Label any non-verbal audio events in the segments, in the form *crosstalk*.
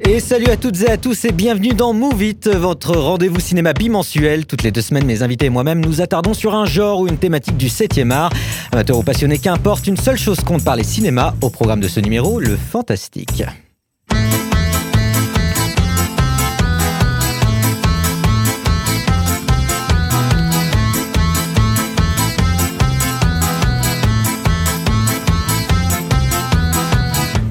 Et salut à toutes et à tous et bienvenue dans Move It, votre rendez-vous cinéma bimensuel. Toutes les deux semaines, mes invités et moi-même nous attardons sur un genre ou une thématique du 7e art. Amateur ou passionné, qu'importe, une seule chose compte par les cinémas. Au programme de ce numéro, le fantastique.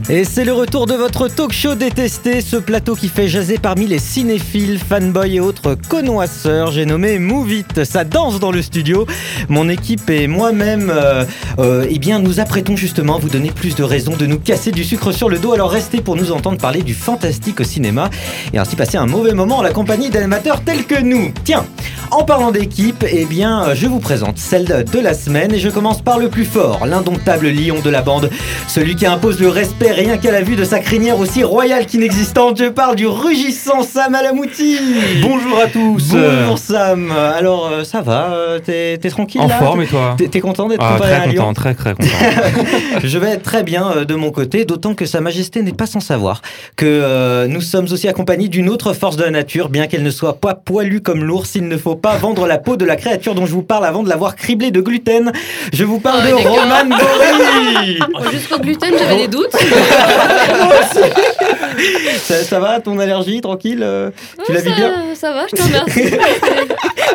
Et c'est le retour de votre talk show détesté, ce plateau qui fait jaser parmi les cinéphiles, fanboys et autres connoisseurs. J'ai nommé Move It, ça danse dans le studio. Mon équipe et moi-même, euh, euh, eh bien, nous apprêtons justement à vous donner plus de raisons de nous casser du sucre sur le dos. Alors restez pour nous entendre parler du fantastique au cinéma et ainsi passer un mauvais moment en la compagnie d'animateurs tels que nous. Tiens, en parlant d'équipe, eh bien, je vous présente celle de la semaine et je commence par le plus fort, l'indomptable lion de la bande, celui qui impose le respect rien qu'à la vue de sa crinière aussi royale qu'inexistante. Je parle du rugissant Sam Alamouti. Bonjour à tous. Bonjour Sam. Alors euh, ça va euh, T'es t'es tranquille En là forme et toi T'es t'es content d'être ah, comparé à Très Lyon content, très très content. *laughs* Je vais être très bien euh, de mon côté, d'autant que Sa Majesté n'est pas sans savoir que euh, nous sommes aussi accompagnés d'une autre force de la nature, bien qu'elle ne soit pas poilue comme l'ours. Il ne faut pas vendre la peau de la créature dont je vous parle avant de l'avoir criblée de gluten. Je vous parle Oh, de gars. Roman Bory. *laughs* Jusqu'au gluten, j'avais des doutes. *laughs* *laughs* ça, ça va, ton allergie, tranquille euh, Tu Oh, la vis bien Ça va, je te remercie. *laughs*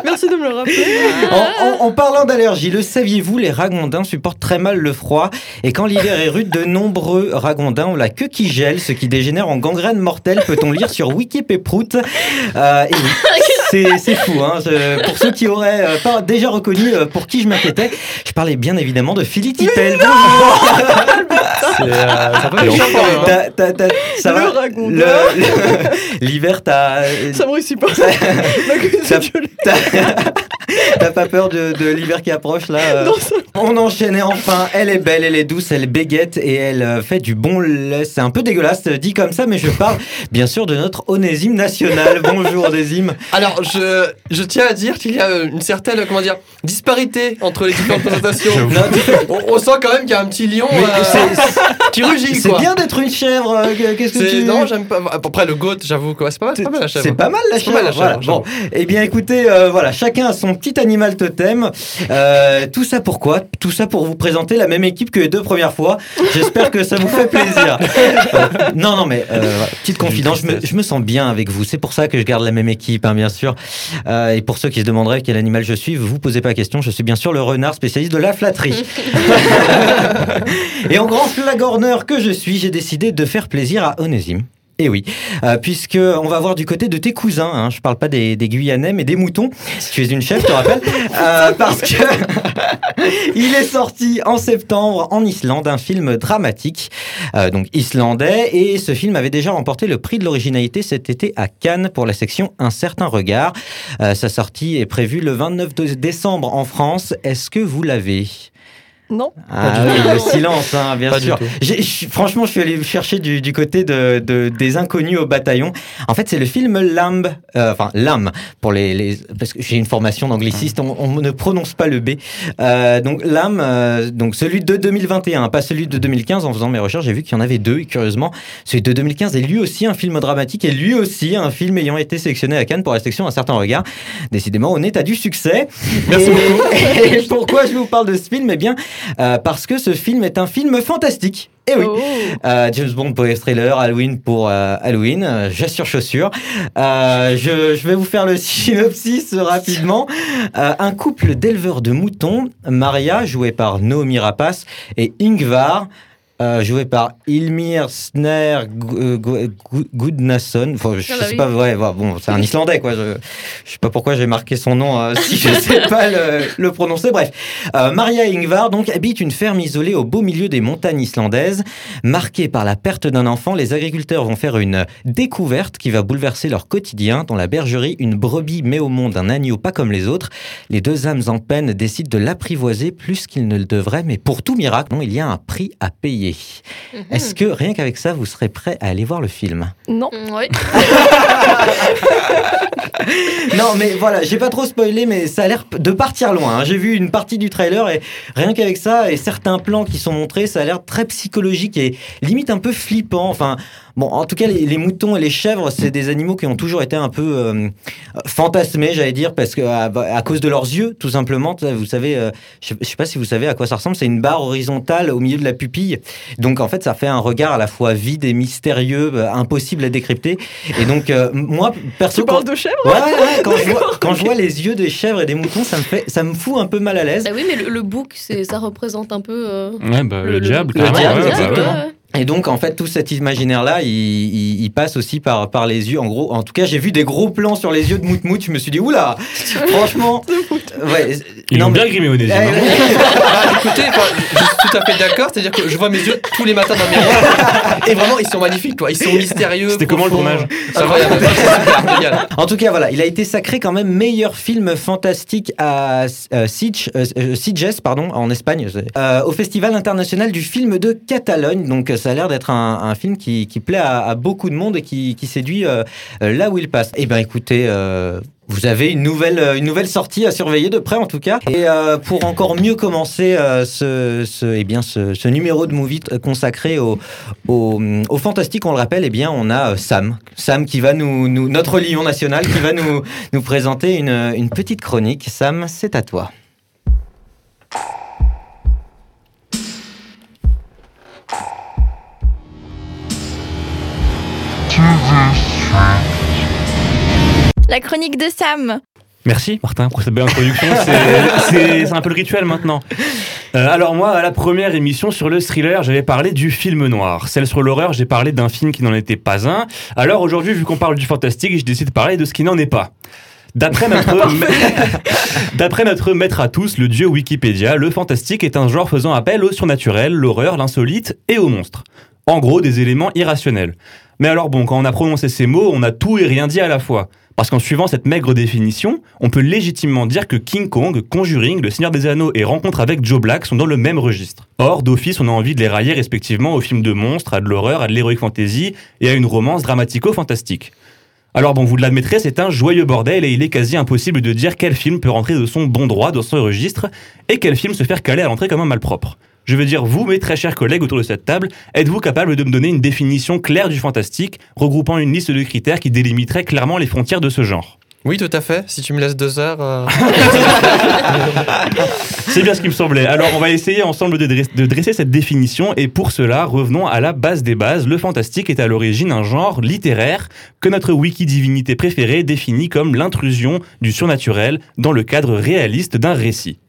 Merci de me le rappeler. En, en- en parlant d'allergie, le saviez-vous, les ragondins supportent très mal le froid? Et quand l'hiver est rude, de nombreux ragondins ont la queue qui gèle, ce qui dégénère en gangrène mortelle, peut-on lire sur Wikipéprout. Euh, *laughs* c'est, fou. Hein. Je- pour ceux qui auraient euh, pas déjà reconnu euh, pour qui je m'inquiétais, je parlais bien évidemment de Philippe. C'est, euh, ça t'as- ça Le va L'hiver, t'as... Ça me réussit *laughs* pas. T'as- pas peur de, de l'hiver qui approche là euh Non, ça- On enchaîne et enfin, elle est belle, elle est douce, elle béguette et elle euh, fait du bon lait. C'est un peu dégueulasse euh, dit comme ça, mais je parle bien sûr de notre Onésime national. *laughs* Bonjour Onésime. Alors, je, je tiens à dire qu'il y a euh, une certaine, comment dire, disparité entre les différentes *laughs* présentations. On, on sent quand même qu'il y a un petit lion euh, c'est- qui rugit, c'est bien d'être une chèvre. que- Qu'est-ce que tu... Non, j'aime pas. Après, le goat, j'avoue, quoi. C'est pas mal, c'est pas mal la chèvre. C'est pas mal la chèvre. mal, la chèvre, voilà. Bon, eh bien écoutez, euh, voilà, chacun a son petit animal totem. Euh, tout ça pourquoi? Tout ça pour vous présenter la même équipe que les deux premières fois. J'espère que ça vous fait plaisir. Euh, non, non, mais euh, petite confidence, je me, je me sens bien avec vous. C'est pour ça que je garde la même équipe, hein, bien sûr. Euh, et pour ceux qui se demanderaient quel animal je suis, vous posez pas la question. Je suis bien sûr le renard spécialiste de la flatterie. *laughs* Et en grand flagorneur que je suis, j'ai décidé de faire plaisir à Onésime. Et oui, euh, puisque on va voir du côté de tes cousins. Hein, je parle pas des, des Guyanais, mais des moutons. Tu es une chef, je te rappelle, *laughs* Euh, parce que *laughs* il est sorti en septembre en Islande un film dramatique, euh, donc islandais, et ce film avait déjà remporté le prix de l'originalité cet été à Cannes pour la section Un certain regard. Sa sortie est prévue le 29 de- décembre en France. Est-ce que vous l'avez? Non. ah oui, tout. le silence, hein, bien Pas sûr. franchement, je suis allé chercher du, du côté de, de- des inconnus au bataillon. En fait, c'est le film Lamb, euh, enfin Lamb pour les, les parce que j'ai une formation d'angliciste, on, on ne prononce pas le B. Euh, donc Lamb, euh, donc celui de 2021, pas celui de 2015. En faisant mes recherches, j'ai vu qu'il y en avait deux. Et curieusement, celui de 2015 est lui aussi un film dramatique et lui aussi un film ayant été sélectionné à Cannes pour la section Un certain regard. Décidément, on est à du succès. Merci et, *laughs* et pourquoi je vous parle de ce film? Eh bien, euh, parce que ce film est un film fantastique. Eh oui. Oh. Euh, James Bond pour les thrillers, Halloween pour euh, Halloween, j'assure chaussures. Euh, je, je vais vous faire le *laughs* synopsis rapidement. Un couple d'éleveurs de moutons, Maria, jouée par Naomi Rapace, et Ingvar, euh, joué par Ilmir Sner Gu- Gu- Gu- Gudnason. Enfin, je Ah bah sais oui. pas, ouais, ouais, bon, c'est un Islandais, quoi. Je, je sais pas pourquoi j'ai marqué son nom euh, si je sais *laughs* pas le, le prononcer. Bref, euh, Maria Ingvar donc habitent une ferme isolée au beau milieu des montagnes islandaises. Marqués par la perte d'un enfant, les agriculteurs vont faire une découverte qui va bouleverser leur quotidien. Dans la bergerie, une brebis met au monde un agneau pas comme les autres. Les deux âmes en peine décident de l'apprivoiser plus qu'ils ne le devraient, mais pour tout miracle, non, il y a un prix à payer. Mhm. Est-ce que rien qu'avec ça, vous serez prêt à aller voir le film? Non. Mm, Oui. *laughs* Non, mais voilà, j'ai pas trop spoilé, mais ça a l'air de partir loin. hein. J'ai vu une partie du trailer et rien qu'avec ça et certains plans qui sont montrés, ça a l'air très psychologique et limite un peu flippant. Enfin, Bon, en tout cas, les, les moutons et les chèvres, c'est des animaux qui ont toujours été un peu euh, fantasmés, j'allais dire, parce que à, à cause de leurs yeux, tout simplement. Vous savez, euh, je, je sais pas si vous savez à quoi ça ressemble. C'est une barre horizontale au milieu de la pupille. Donc, en fait, ça fait un regard à la fois vide et mystérieux, euh, impossible à décrypter. Et donc, euh, moi, perso, Tu quand, parles de chèvre ouais, ouais, ouais, quand, je vois, quand je vois les yeux des chèvres et des moutons, ça me fait, ça me fout un peu mal à l'aise. Bah oui, mais le, le bouc, c'est, ça représente un peu. euh, Ouais, bah, le, diable, le carrément. diable, ouais, Et donc, en fait, tout cet imaginaire-là, il, il- il passe aussi par, par les yeux. En gros, en tout cas, j'ai vu des gros plans sur les yeux de Mout Mout. Je me suis dit, oula, *laughs* franchement. ouais, Ils bien grimé au nez. Eh, hein. ouais. *laughs* Ah, écoutez, je suis tout à fait d'accord. C'est-à-dire que je vois mes yeux tous les matins dans le miroir. Et vraiment, ils sont magnifiques, quoi. Ils sont mystérieux. C'était comment le tournage. En tout cas, voilà, il a été sacré quand même meilleur film fantastique à euh, Sitges, euh, euh, Sitges, pardon, en Espagne, euh, au Festival international du film de Catalogne. Donc, ça a l'air d'être un, film qui, plaît à, beaucoup de monde et qui, séduit euh, euh, là où il passe. Eh ben, écoutez. euh, vous avez une nouvelle, une nouvelle sortie à surveiller de près en tout cas. Et pour encore mieux commencer ce, eh bien, ce, numéro de Movie consacré au, au, fantastique, on le rappelle, eh bien, on a Sam. Sam qui va nous, notre lion national, qui va nous, nous présenter une petite chronique. Sam, c'est à toi. La chronique de Sam. Merci Martin pour cette belle introduction. C'est- un peu le rituel maintenant. Euh, alors moi, à la première émission sur le thriller, j'avais parlé du film noir. Celle sur l'horreur, j'ai parlé d'un film qui n'en était pas un. Alors aujourd'hui, vu qu'on parle du fantastique, je décide de parler de ce qui n'en est pas. D'après notre, *laughs* *laughs* d'après notre maître à tous, le dieu Wikipédia, le fantastique est un genre faisant appel au surnaturel, l'horreur, l'insolite et aux monstres. En gros, des éléments irrationnels. Mais alors bon, quand on a prononcé ces mots, on a tout et rien dit à la fois. Parce qu'en suivant cette maigre définition, on peut légitimement dire que King Kong, Conjuring, Le Seigneur des Anneaux et Rencontre avec Joe Black sont dans le même registre. Or, d'office, on a envie de les railler respectivement aux films de monstres, à de l'horreur, à de l'heroic fantasy et à une romance dramatico-fantastique. Alors bon, vous l'admettrez, c'est un joyeux bordel et il est quasi impossible de dire quel film peut rentrer de son bon droit dans ce registre et quel film se faire caler à l'entrée comme un malpropre. Je veux dire, vous, mes très chers collègues autour de cette table, êtes-vous capable de me donner une définition claire du fantastique, regroupant une liste de critères qui délimiteraient clairement les frontières de ce genre? Oui, tout à fait. Si tu me laisses deux heures. euh, *laughs* *laughs* C'est bien ce qui me semblait. Alors, on va essayer ensemble de, dres- de dresser cette définition, et pour cela, revenons à la base des bases. Le fantastique est à l'origine un genre littéraire que notre wiki divinité préférée définit comme l'intrusion du surnaturel dans le cadre réaliste d'un récit.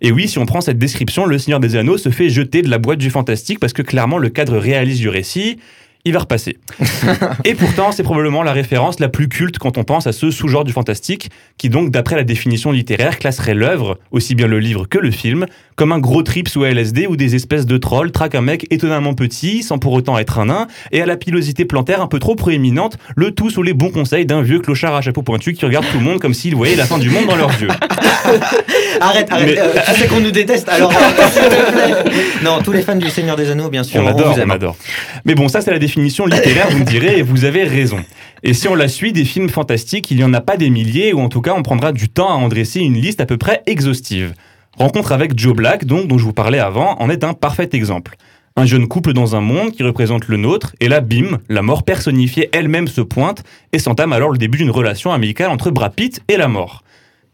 Et oui, si on prend cette description, le Seigneur des Anneaux se fait jeter de la boîte du fantastique parce que clairement le cadre réaliste du récit, il va repasser. *laughs* Et pourtant, c'est probablement la référence la plus culte quand on pense à ce sous-genre du fantastique, qui donc, d'après la définition littéraire, classerait l'œuvre, aussi bien le livre que le film, comme un gros trip sous LSD où des espèces de trolls traquent un mec étonnamment petit, sans pour autant être un nain, et à la pilosité plantaire un peu trop proéminente, le tout sous les bons conseils d'un vieux clochard à chapeau pointu qui regarde tout le monde comme s'il voyait la fin du monde dans leurs yeux. *laughs* Arrête, arrête. Mais- euh, tu sais qu'on nous déteste, alors euh. *laughs* Non, tous les fans du Seigneur des Anneaux, bien sûr, On on, adore, vous on adore. Mais bon, ça c'est la définition littéraire, vous me direz, et vous avez raison. Et si on la suit, des films fantastiques, il n'y en a pas des milliers, ou en tout cas on prendra du temps à en dresser une liste à peu près exhaustive. Rencontre avec Joe Black, donc, dont je vous parlais avant, en est un parfait exemple. Un jeune couple dans un monde qui représente le nôtre, et là, bim, la mort personnifiée elle-même se pointe, et s'entame alors le début d'une relation amicale entre Brad Pitt et la mort.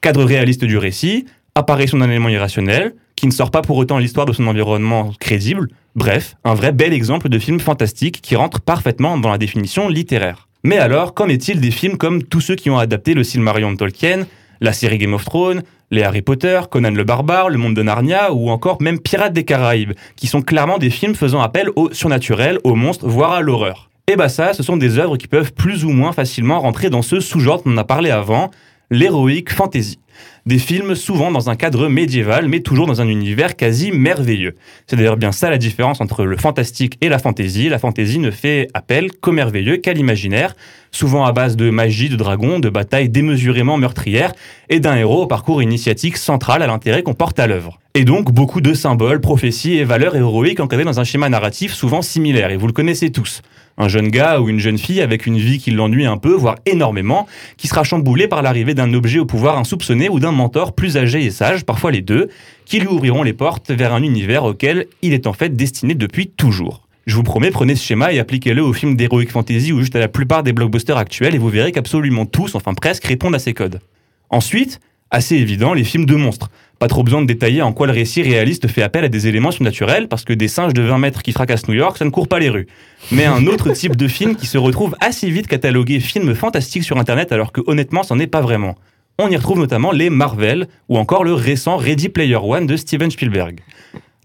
Cadre réaliste du récit, apparition d'un élément irrationnel, qui ne sort pas pour autant l'histoire de son environnement crédible, bref, un vrai bel exemple de film fantastique qui rentre parfaitement dans la définition littéraire. Mais alors, qu'en est-il des films comme tous ceux qui ont adapté le Silmarillion de Tolkien, la série Game of Thrones, les Harry Potter, Conan le Barbare, Le Monde de Narnia ou encore même Pirates des Caraïbes, qui sont clairement des films faisant appel au surnaturel, aux monstres, voire à l'horreur. Et bah ça, ce sont des œuvres qui peuvent plus ou moins facilement rentrer dans ce sous-genre dont on a parlé avant, l'héroïque fantasy. Des films souvent dans un cadre médiéval, mais toujours dans un univers quasi merveilleux. C'est d'ailleurs bien ça la différence entre le fantastique et la fantaisie. La fantaisie ne fait appel qu'au merveilleux, qu'à l'imaginaire, souvent à base de magie, de dragons, de batailles démesurément meurtrières, et d'un héros au parcours initiatique central à l'intérêt qu'on porte à l'œuvre. Et donc beaucoup de symboles, prophéties et valeurs héroïques encadrées dans un schéma narratif souvent similaire, et vous le connaissez tous. Un jeune gars ou une jeune fille avec une vie qui l'ennuie un peu, voire énormément, qui sera chamboulé par l'arrivée d'un objet au pouvoir insoupçonné ou d'un mentor plus âgé et sage, parfois les deux, qui lui ouvriront les portes vers un univers auquel il est en fait destiné depuis toujours. Je vous promets, prenez ce schéma et appliquez-le aux films d'heroic fantasy ou juste à la plupart des blockbusters actuels et vous verrez qu'absolument tous, enfin presque, répondent à ces codes. Ensuite, assez évident, les films de monstres. Pas trop besoin de détailler en quoi le récit réaliste fait appel à des éléments surnaturels, parce que des singes de 20 mètres qui fracassent New York, ça ne court pas les rues. Mais un autre *laughs* type de film qui se retrouve assez vite catalogué film fantastique sur Internet, alors que honnêtement, c'en est pas vraiment. On y retrouve notamment les Marvel, ou encore le récent Ready Player One de Steven Spielberg.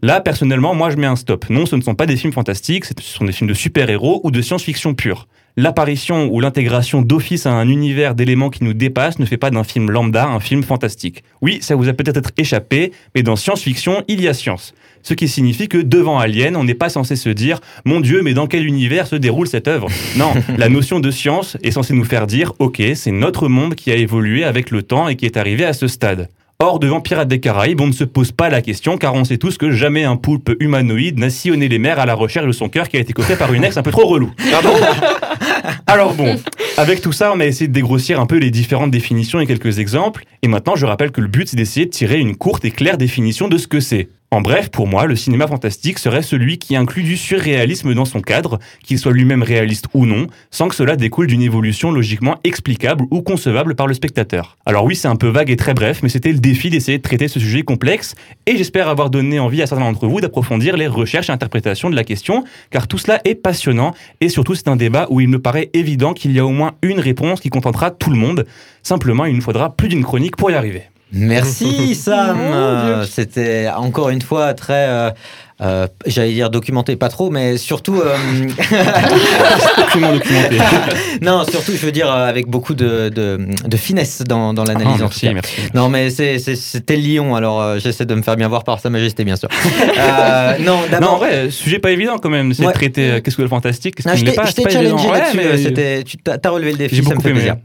Là, personnellement, moi je mets un stop. Non, ce ne sont pas des films fantastiques, ce sont des films de super-héros ou de science-fiction pure. L'apparition ou l'intégration d'office à un univers d'éléments qui nous dépassent ne fait pas d'un film lambda un film fantastique. Oui, ça vous a peut-être échappé, mais dans science-fiction, il y a science. Ce qui signifie que devant Alien, on n'est pas censé se dire Mon Dieu, mais dans quel univers se déroule cette œuvre? Non, *laughs* la notion de science est censée nous faire dire Ok, c'est notre monde qui a évolué avec le temps et qui est arrivé à ce stade. Or, devant Pirates des Caraïbes, on ne se pose pas la question car on sait tous que jamais un poulpe humanoïde n'a sillonné les mers à la recherche de son cœur qui a été coffré par une ex un peu trop relou. *laughs* Alors bon, avec tout ça, on a essayé de dégrossir un peu les différentes définitions et quelques exemples. Et maintenant, je rappelle que le but, c'est d'essayer de tirer une courte et claire définition de ce que c'est. En bref, pour moi, le cinéma fantastique serait celui qui inclut du surréalisme dans son cadre, qu'il soit lui-même réaliste ou non, sans que cela découle d'une évolution logiquement explicable ou concevable par le spectateur. Alors oui, c'est un peu vague et très bref, mais c'était le défi d'essayer de traiter ce sujet complexe, et j'espère avoir donné envie à certains d'entre vous d'approfondir les recherches et interprétations de la question, car tout cela est passionnant, et surtout c'est un débat où il me paraît évident qu'il y a au moins une réponse qui contentera tout le monde. Simplement, il nous faudra plus d'une chronique pour y arriver. Merci *laughs* Sam. Euh, C'était encore une fois très, euh, j'allais dire documenté, pas trop, mais surtout, euh, *laughs* documenté. *laughs* non, surtout, je veux dire euh, avec beaucoup de, de, de finesse dans, dans Ah, l'analyse. en tout merci, cas. merci. Non, mais c'est- c'est- c'était Lyon, alors euh, j'essaie de me faire bien voir par Sa Majesté, bien sûr. Euh, *laughs* non, Non, en vrai, sujet pas évident quand même. C'est Ouais. de traiter euh, qu'est-ce que le fantastique, qu'est-ce Non, qui je ne l'est t'ai pas. je c'est t'ai pas évident. challengé Ouais, là-dessus. mais c'était- Tu t'as relevé le défi, J'ai ça me fait aimé. plaisir.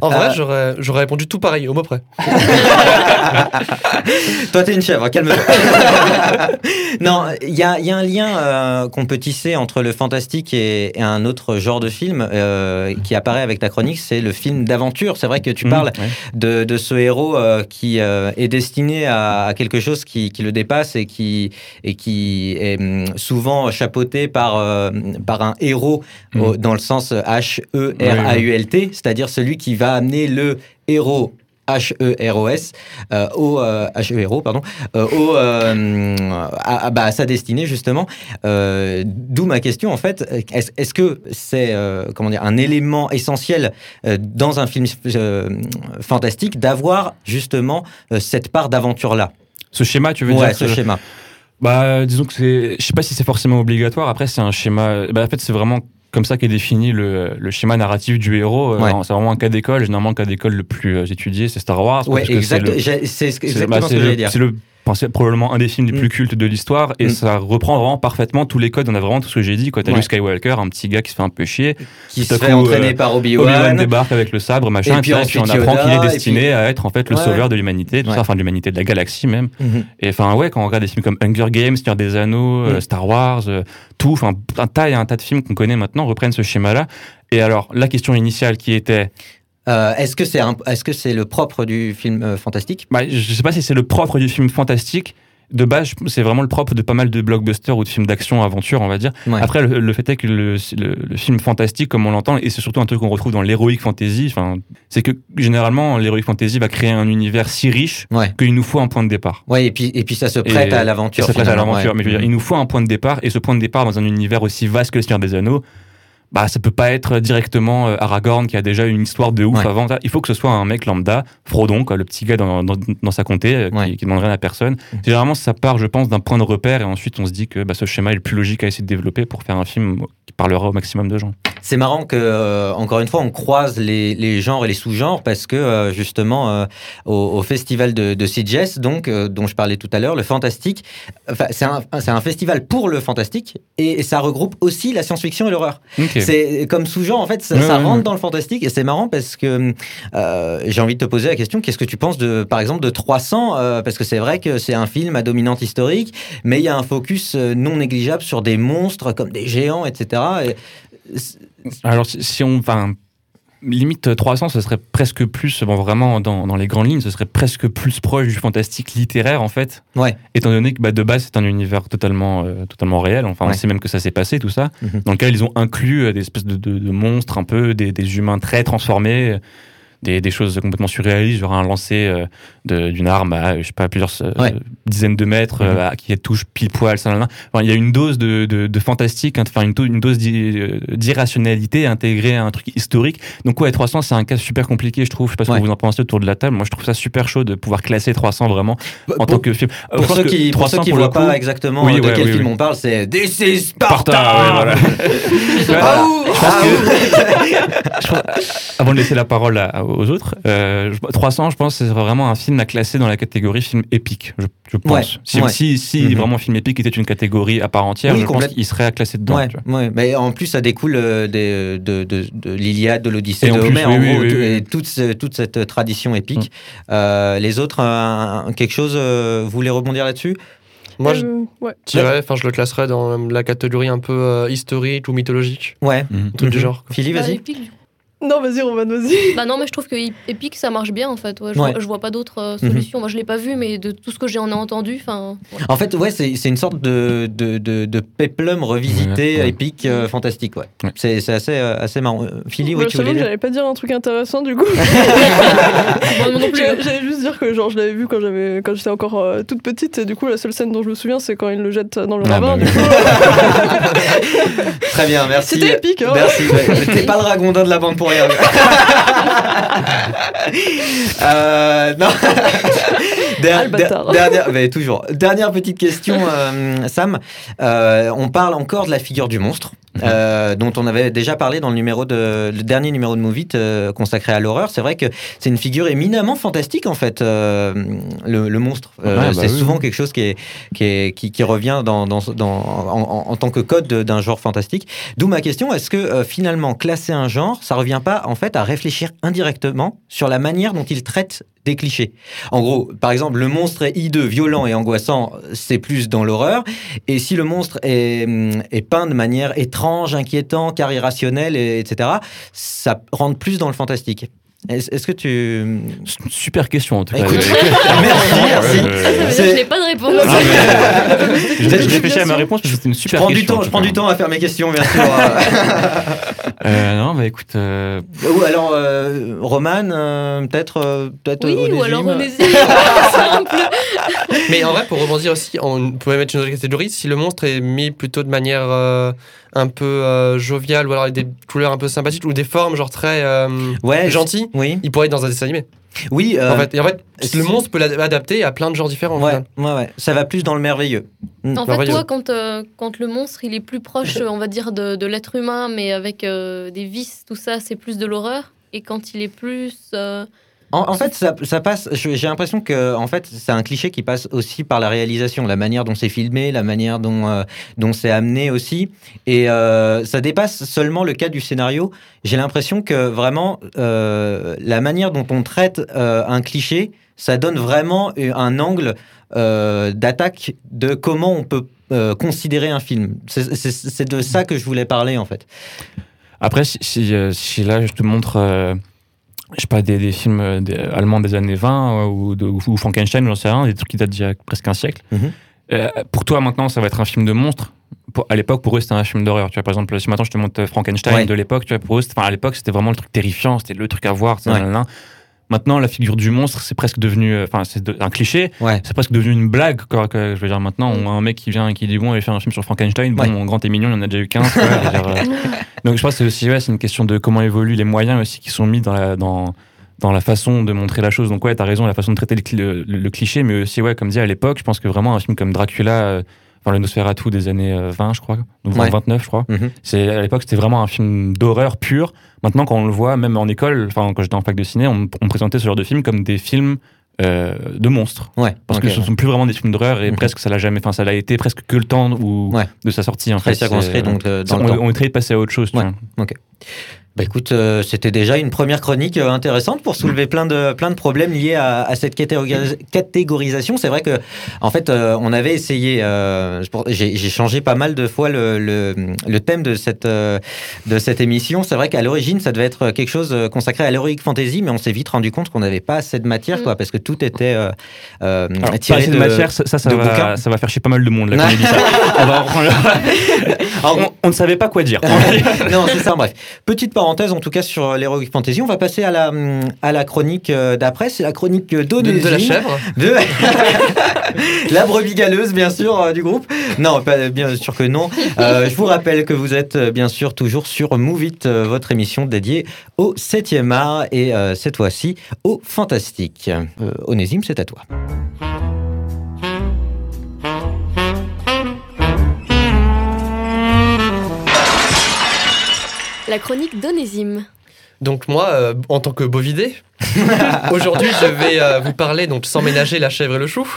En vrai, Euh, j'aurais, j'aurais répondu tout pareil, au mot près. Toi, t'es une chèvre, calme-toi. non, il y a, il y a un lien euh, qu'on peut tisser entre le fantastique et, et un autre genre de film euh, qui apparaît avec ta chronique, c'est le film d'aventure. C'est vrai que tu Mmh, parles ouais. de, de ce héros euh, qui est destiné à, à quelque chose qui, qui le dépasse et qui, et qui est hum, souvent chapeauté par, par un héros Mm. au- dans le sens H-E-R-A-U-L-T, c'est-à-dire celui qui va amener le héros H-E-R-O-S, euh, au euh, H-E-R-O, pardon, euh, au, euh, à, à- bah, à sa destinée justement. Euh, D'où ma question en fait, est-ce que c'est euh, comment dire un élément essentiel euh, dans un film euh, fantastique d'avoir justement euh, cette part d'aventure là Ce schéma, tu veux Ouais, dire ce que- schéma. Bah, disons que c'est. Je sais pas si c'est forcément obligatoire. Après, c'est un schéma. Bah, en fait, c'est vraiment comme ça qu'est défini le, le schéma narratif du héros. Euh, Ouais. C'est vraiment un cas d'école. Généralement, le cas d'école le plus euh, étudié, c'est Star Wars. Ouais, c'est exact. le- C'est exactement bah, ce que le- dire. C'est le. Enfin, c'est probablement un des films les Mm. plus cultes de l'histoire et Mm. ça reprend vraiment parfaitement tous les codes. On a vraiment tout ce que j'ai dit. Quand t'as Ouais. Luke Skywalker, un petit gars qui se fait un peu chier, Qui se fait entraîner euh, par Obi-Wan Obi-Wan. débarque avec le sabre, machin, Et et puis puis, puis on ensuite apprend qu'il est et destiné puis- à être en fait le Ouais. sauveur de l'humanité, tout Ouais. ça, enfin de l'humanité de la galaxie même. Mhm. Et enfin, ouais, quand on regarde des films comme Hunger Games, Seigneur des Anneaux, euh, Mm. Star Wars, euh, tout, enfin, un tas et un tas de films qu'on connaît maintenant reprennent ce schéma-là. Et alors, la question initiale qui était, Euh, Est-ce que c'est est-ce que c'est le propre du film euh, fantastique? Bah, je sais pas si c'est le propre du film fantastique. De base, c'est vraiment le propre de pas mal de blockbusters ou de films d'action, aventure, on va dire. Ouais. Après, le, le fait est que le, le- le film fantastique, comme on l'entend, et c'est surtout un truc qu'on retrouve dans l'heroic fantasy, enfin, c'est que généralement, l'heroic fantasy va créer un univers si riche Ouais. qu'il nous faut un point de départ. Ouais, et puis, et puis ça se prête Et- à l'aventure. Ça prête à l'aventure. ouais. Mais je veux dire, il nous faut un point de départ, et ce point de départ dans un univers aussi vaste que le Seigneur des Anneaux, bah, ça peut pas être directement euh, Aragorn qui a déjà une histoire de ouf Ouais. avant. Il faut que ce soit un mec lambda, Frodon, quoi, le petit gars dans, dans, dans sa comté, euh, qui, Ouais. qui demande rien à personne. Généralement, ça part, je pense, d'un point de repère, et ensuite on se dit que bah, ce schéma est le plus logique à essayer de développer pour faire un film qui parlera au maximum de gens. C'est marrant que, euh, encore une fois, on croise les, les genres et les sous-genres parce que, euh, justement, euh, au, au festival de, de Sitges, donc, dont je parlais tout à l'heure, le fantastique, enfin, c'est un, festival pour le fantastique et ça regroupe aussi la science-fiction et l'horreur. Ok. C'est comme sous-genre, en fait, ça, Ouais, ça ouais, rentre ouais. dans le fantastique et c'est marrant parce que euh, j'ai envie de te poser la question qu'est-ce que tu penses de, par exemple, de 300 euh, Parce que c'est vrai que c'est un film à dominante historique, mais il y a un focus euh, non négligeable sur des monstres comme des géants, etc. Et Alors, si, si on. Enfin. Limite euh, 300, ce serait presque plus, bon, vraiment dans, dans les grandes lignes, ce serait presque plus proche du fantastique littéraire en fait. Ouais. Étant donné que bah, de base c'est un univers totalement, euh, totalement réel, enfin on sait même que ça s'est passé tout ça, Mhm. dans lequel ils ont inclus euh, des espèces de, de- de monstres un peu, des, des humains très transformés. Des, des choses complètement surréalistes, genre un lancer euh, de- d'une arme à, je sais pas, plusieurs euh, Ouais. dizaines de mètres, euh, à- qui touche pile poil, ça, nan. Enfin, il y a une dose de, de, de fantastique, hein, enfin une, dose d'i- d'irrationalité intégrée à un truc historique. Donc ouais, 300 c'est un cas super compliqué, je trouve. Je sais pas ce Ouais. que vous en pensez autour de la table. Moi, je trouve ça super chaud de pouvoir classer 300 vraiment en Pour- tant que film. Je Pour ceux que qui, pour ceux 300 qui le voient pas coup- exactement Oui, de ouais, quel oui, film oui. on parle, c'est This is Sparta. Sparta, *laughs* ouais, voilà. *laughs* Voilà. Je pense que- je pense- avant de laisser la parole à- aux autres, euh, je- 300, je pense, c'est vraiment un film à classer dans la catégorie film épique, je, je pense. Ouais, si ouais. si, si Mhm. vraiment film épique était une catégorie à part entière, Oui, je pense qu'il serait à classer dedans. Ouais, tu vois. ouais. Mais en plus, ça découle euh, des- de, de, de l'Iliade, de l'Odyssée de Homère, oui, en oui, gros, oui, tout- oui. et toute, ce- toute cette tradition épique. Euh, les autres, euh, quelque chose, euh, vous voulez rebondir là-dessus? Moi, je ouais. dirais, enfin, je le classerais dans la catégorie un peu euh, historique ou mythologique, Ouais. Un truc du Mhm. genre. quoi. Philly, Bah, vas-y. Epic. Non, vas-y, Roman, vas-y. Bah non, mais je trouve que Epic ça marche bien en fait. Ouais, je, Ouais. vois, je vois pas d'autres euh, Mhm. solutions. Moi je l'ai pas vu, mais de tout ce que j'en ai entendu, enfin. ouais. En fait, ouais, c'est une sorte de, de, de, de peplum revisité, Ouais, ouais. épique, euh, fantastique. Ouais. Ouais. C'est c'est assez, euh, assez marrant. Euh, Philly, oui, Moi, tu voulais j'allais pas dire un truc intéressant du coup. *laughs* J'allais j'allais juste dire que genre je l'avais vu quand j'avais quand j'étais encore euh, toute petite et du coup la seule scène dont je me souviens c'est quand il le jette dans le Ah, ravin. bah du oui. coup. *laughs* Très bien, merci. C'était épique, hein. Merci. ouais. T'es pas le ragondin de la bande pour rien. *laughs* Euh, non. *laughs* Der- Ah, der- dernière, mais toujours. Dernière petite question, *laughs* euh, Sam. Euh, on parle encore de la figure du monstre, euh, dont on avait déjà parlé dans le numéro de le dernier numéro de Movie euh, consacré à l'horreur. C'est vrai que c'est une figure éminemment fantastique en fait, euh, le, le monstre. Euh, Ouais, bah c'est oui, souvent oui. quelque chose qui, est, qui, est- qui, qui revient dans, dans, dans- en, en- en tant que code de- d'un genre fantastique. D'où ma question est-ce que euh, finalement classer un genre, ça revient pas en fait à réfléchir indirectement sur la manière dont il traite des clichés En gros, par exemple, le monstre est hideux, violent et angoissant, c'est plus dans l'horreur. Et si le monstre est, hum, est peint de manière étrange, inquiétant, car irrationnelle, et- etc., ça rentre plus dans le fantastique. Est-ce que tu... C'est une super question en tout cas. Écoute, Euh, *laughs* *laughs* merci, merci. ouais, ouais, Ça veut dire que C'est- je n'ai pas de réponse. Ah, mais- *laughs* Je êtes- je réfléchis à ma réponse parce que c'était une Je super prends du question. temps, en je prends du temps à faire mes questions, bien sûr. Euh, non, bah écoute, euh, ou alors, euh, Roman, euh, peut-être euh, Oui, Onésime. ou alors Onésime. simple. Mais en vrai, pour rebondir aussi, on pourrait mettre une autre catégorie. Si le monstre est mis plutôt de manière euh, un peu euh, joviale, ou alors avec des couleurs un peu sympathiques, ou des formes genre très euh, Ouais, gentilles, Oui, il pourrait être dans un dessin animé. oui. euh, En fait, et en fait si- le monstre peut l'adapter à plein de genres différents. ouais, ouais, ouais. Ça va plus dans le merveilleux. Mm. En fait, Merveilleux. toi, quand, euh, quand le monstre il est plus proche, *laughs* on va dire, de, de l'être humain, mais avec euh, des vices, tout ça, c'est plus de l'horreur? Et quand il est plus. En, en fait, ça, ça passe. J'ai l'impression que, en fait, c'est un cliché qui passe aussi par la réalisation, la manière dont c'est filmé, la manière dont euh, dont c'est amené aussi, et euh, ça dépasse seulement le cas du scénario. J'ai l'impression que vraiment euh, la manière dont on traite euh, un cliché, ça donne vraiment un angle euh, d'attaque de comment on peut euh, considérer un film. C'est- de ça que je voulais parler en fait. Après, si, si, si là, je te montre, euh, je sais pas, des, des films euh, des- allemands des années 20 euh, ou, de, ou Frankenstein, j'en sais rien, des trucs qui datent d'il y a presque un siècle. Mhm. Euh, pour toi, maintenant, ça va être un film de monstre? Pour- à l'époque, pour eux, c'était un film d'horreur. Tu vois, par exemple, si maintenant je te montre Frankenstein Ouais. de l'époque, tu vois, pour eux, à l'époque, c'était vraiment le truc terrifiant, c'était le truc à voir. Ouais. Maintenant, la figure du monstre, c'est presque devenu, euh, enfin, c'est de- un cliché. Ouais. C'est presque devenu une blague. Quoi, que, je veux dire, maintenant, on a un mec qui vient et qui dit bon, allez faire un film sur Frankenstein. Bon, Ouais. mon grand et mignon, il y en a déjà eu 15. quoi, je veux dire, euh, *laughs* donc je pense que c'est aussi ouais, c'est une question de comment évoluent les moyens aussi qui sont mis dans la, dans, dans la façon de montrer la chose. Donc ouais, t'as raison, la façon de traiter le, cli- le- le cliché, mais aussi ouais, comme dit à l'époque, je pense que vraiment un film comme Dracula, euh, enfin le Nosferatu des années euh, 20, je crois, donc Ouais. 29, je crois. Mhm. C'est à l'époque c'était vraiment un film d'horreur pur. Maintenant quand on le voit, même en école, enfin quand j'étais en fac de ciné, on, on présentait ce genre de film comme des films euh, de monstres. Ouais. Parce ok. que ce sont plus vraiment des films d'horreur et Mhm. presque ça l'a jamais, enfin ça l'a été presque que le temps où, de sa sortie en très fait. circonscrit donc euh, c'est- dans le on, temps. on est très passé à autre chose. tu vois. Bah écoute, euh, c'était déjà une première chronique euh, intéressante pour soulever plein de, plein de problèmes liés à, à cette catégorisa- catégorisation. C'est vrai que, en fait, euh, on avait essayé, euh, j'ai changé pas mal de fois le, le, le thème de cette, euh, de cette émission. C'est vrai qu'à l'origine, ça devait être quelque chose consacré à l'heroic fantasy, mais on s'est vite rendu compte qu'on n'avait pas assez de matière, Mm. quoi, parce que tout était euh, euh, Alors, pas tiré de, de matière, ça, ça, ça de va, ça va faire chier pas mal de monde là, quand on dit ça. *laughs* On, va reprendre le- *laughs* Alors, on, on ne savait pas quoi dire. *laughs* non, c'est ça, bref. Petite parenthèse, en tout cas, sur l'Heroic Fantasy. On va passer à la, hum, à la chronique euh, d'après. C'est la chronique De, d'Onésime. de la chèvre. De- *laughs* la brebis galeuse, bien sûr, euh, du groupe. Non, pas, bien sûr que non. Euh, je vous rappelle que vous êtes, euh, bien sûr, toujours sur Move It, euh, votre émission dédiée au 7e art et euh, cette fois-ci au fantastique. Euh, Onésime, c'est à toi. La chronique d'Onésime. Donc moi, euh, en tant que bovidé, *laughs* aujourd'hui je vais euh, vous parler, donc sans ménager la chèvre et le chou,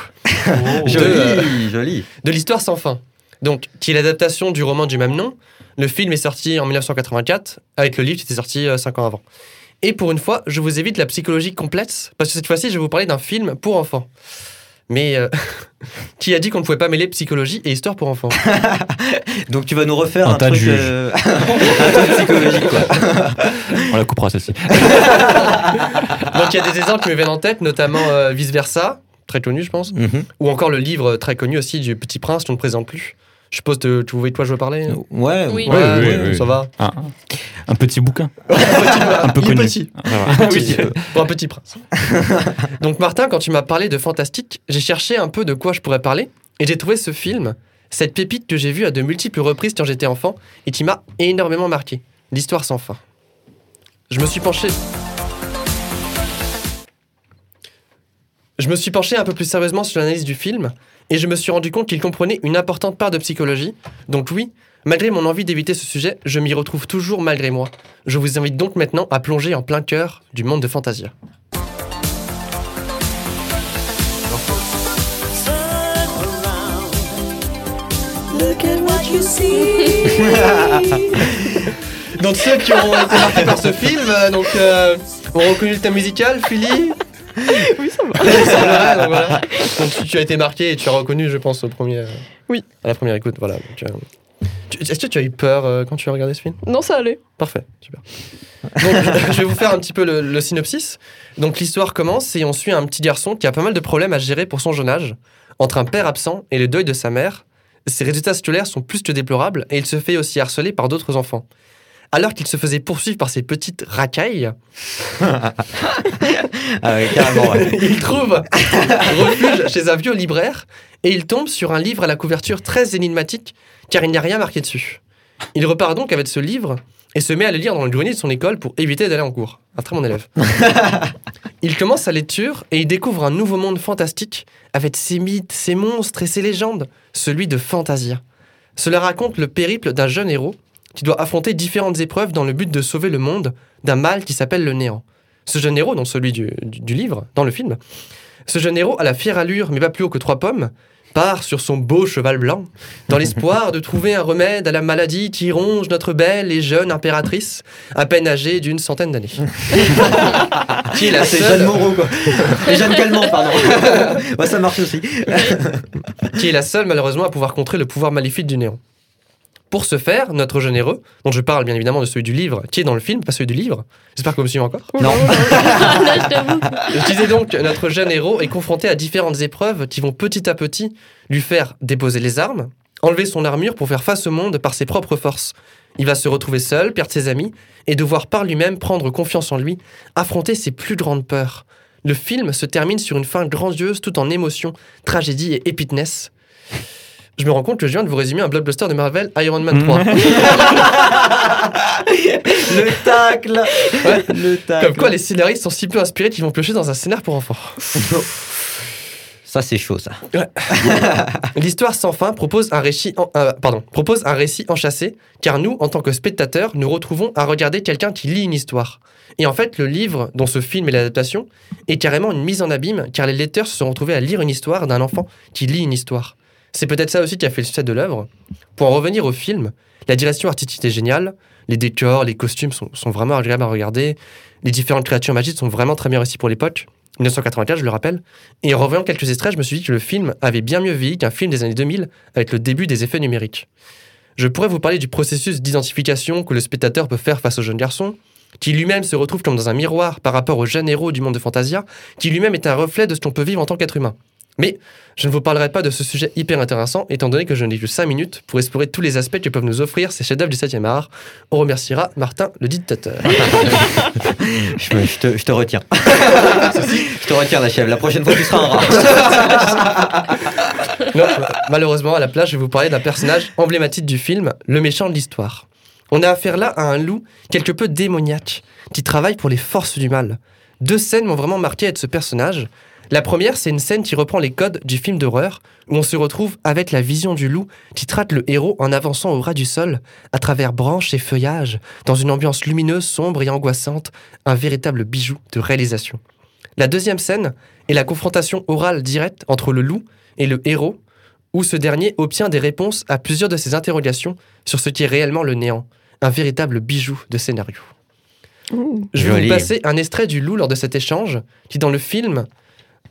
Joli, euh, joli. de l'histoire sans fin. Donc, qui est l'adaptation du roman du même nom. Le film est sorti en 1984, avec le livre qui était sorti 5 ans avant. Et pour une fois, je vous évite la psychologie complète, parce que cette fois-ci, je vais vous parler d'un film pour enfants. Mais euh, *laughs* qui a dit qu'on ne pouvait pas mêler psychologie et histoire pour enfants *laughs* Donc, tu vas nous refaire Un un, tas de truc, juges. euh, *laughs* un truc psychologique, quoi. On la coupera celle-ci. Donc, il y a des exemples qui me viennent en tête, notamment euh, Vice Versa, très connu, je pense, Mhm. ou encore le livre très connu aussi du Petit Prince, qu'on ne présente plus. Je suppose que tu de quoi je veux parler Ouais, Oui. Ouais, oui, oui, ça va. Un, un petit bouquin. *laughs* un peu Il est connu. petit. Ah, *laughs* petit. Pour un petit prince. *laughs* Donc Martin, quand tu m'as parlé de fantastique, j'ai cherché un peu de quoi je pourrais parler et j'ai trouvé ce film, cette pépite que j'ai vue à de multiples reprises quand j'étais enfant et qui m'a énormément marqué. L'histoire sans fin. Je me suis penché. Je me suis penché un peu plus sérieusement sur l'analyse du film et je me suis rendu compte qu'il comprenait une importante part de psychologie. Donc oui, malgré mon envie d'éviter ce sujet, je m'y retrouve toujours malgré moi. Je vous invite donc maintenant à plonger en plein cœur du monde de Fantasia. *laughs* Donc ceux qui ont été marqués par ce film, euh, donc euh, ont reconnu le thème musical, Philly? *laughs* Oui, ça va. Ça va, donc voilà. *laughs* Donc tu, tu as été marqué et tu as reconnu, je pense, au premier. euh, Oui. À la première écoute, voilà. donc, euh, tu- Est-ce que tu as eu peur euh, quand tu as regardé ce film? Non, ça allait. Parfait, super. Donc, je, je vais vous faire un petit peu le, le synopsis. Donc, l'histoire commence et on suit un petit garçon qui a pas mal de problèmes à gérer pour son jeune âge. Entre un père absent et le deuil de sa mère, ses résultats scolaires sont plus que déplorables et il se fait aussi harceler par d'autres enfants. Alors qu'il se faisait poursuivre par ses petites racailles, *laughs* Ah ouais, carrément, ouais. *laughs* il trouve refuge chez un vieux libraire et il tombe sur un livre à la couverture très énigmatique car il n'y a rien marqué dessus. Il repart donc avec ce livre et se met à le lire dans le grenier de son école pour éviter d'aller en cours. Un très bon élève. *laughs* il commence sa lecture et il découvre un nouveau monde fantastique avec ses mythes, ses monstres et ses légendes, celui de Fantasia. Cela raconte le périple d'un jeune héros qui doit affronter différentes épreuves dans le but de sauver le monde d'un mal qui s'appelle le néant. Ce jeune héros, dans celui du, du- du livre, dans le film, ce jeune héros a la fière allure, mais pas plus haut que trois pommes, part sur son beau cheval blanc, dans l'espoir de trouver un remède à la maladie qui ronge notre belle et jeune impératrice, à peine âgée d'une centaine d'années. *laughs* qui est la Ah, seule- Jeanne Moreau, quoi. *laughs* Et Jeanne Calment, pardon. *laughs* Ça marche aussi. qui est la seule malheureusement à pouvoir contrer le pouvoir maléfique du néant. Pour ce faire, notre jeune héros, dont je parle bien évidemment de celui du livre, qui est dans le film, pas celui du livre, j'espère que vous me suivez encore. Non. *laughs* Là, je t'avoue. Je disais donc, notre jeune héros est confronté à différentes épreuves qui vont petit à petit lui faire déposer les armes, enlever son armure pour faire face au monde par ses propres forces. Il va se retrouver seul, perdre ses amis, et devoir par lui-même prendre confiance en lui, affronter ses plus grandes peurs. Le film se termine sur une fin grandiose tout en émotion, tragédie et épicness. Je me rends compte que je viens de vous résumer un blockbuster de Marvel Iron Man 3. *laughs* Le tacle. Le tacle. Comme quoi les scénaristes sont si peu inspirés qu'ils vont piocher dans un scénar pour enfants. *laughs* Ça, c'est chaud, ça. *laughs* L'histoire sans fin propose un, récit en- euh, pardon, propose un récit enchâssé, car nous, en tant que spectateurs, nous retrouvons à regarder quelqu'un qui lit une histoire. Et en fait, le livre, dont ce film est l'adaptation, est carrément une mise en abîme, car les lecteurs se sont retrouvés à lire une histoire d'un enfant qui lit une histoire. C'est peut-être ça aussi qui a fait le succès de l'œuvre. Pour en revenir au film, la direction artistique est géniale, les décors, les costumes sont, sont vraiment agréables à regarder, les différentes créatures magiques sont vraiment très bien réussies pour l'époque. 1984, je le rappelle. Et en revoyant quelques extraits, je me suis dit que le film avait bien mieux vieilli qu'un film des années 2000 avec le début des effets numériques. Je pourrais vous parler du processus d'identification que le spectateur peut faire face au jeune garçon, qui lui-même se retrouve comme dans un miroir par rapport au jeune héros du monde de Fantasia, qui lui-même est un reflet de ce qu'on peut vivre en tant qu'être humain. Mais je ne vous parlerai pas de ce sujet hyper intéressant, étant donné que je n'ai que 5 minutes pour explorer tous les aspects que peuvent nous offrir ces chefs-d'œuvre du 7e art. On remerciera Martin, le dictateur. *laughs* Je, me- je te, je te retiens. *laughs* je te retiens, la chèvre. La prochaine fois, tu seras un rat. *laughs* Non, malheureusement, à la place, je vais vous parler d'un personnage emblématique du film, le méchant de l'histoire. On a affaire là à un loup quelque peu démoniaque, qui travaille pour les forces du mal. Deux scènes m'ont vraiment marqué avec ce personnage. La première, c'est une scène qui reprend les codes du film d'horreur, où on se retrouve avec la vision du loup qui traite le héros en avançant au ras du sol, à travers branches et feuillages, dans une ambiance lumineuse, sombre et angoissante, un véritable bijou de réalisation. La deuxième scène est la confrontation orale directe entre le loup et le héros, où ce dernier obtient des réponses à plusieurs de ses interrogations sur ce qui est réellement le néant, un véritable bijou de scénario. Je vais vous passer un extrait du loup lors de cet échange, qui dans le film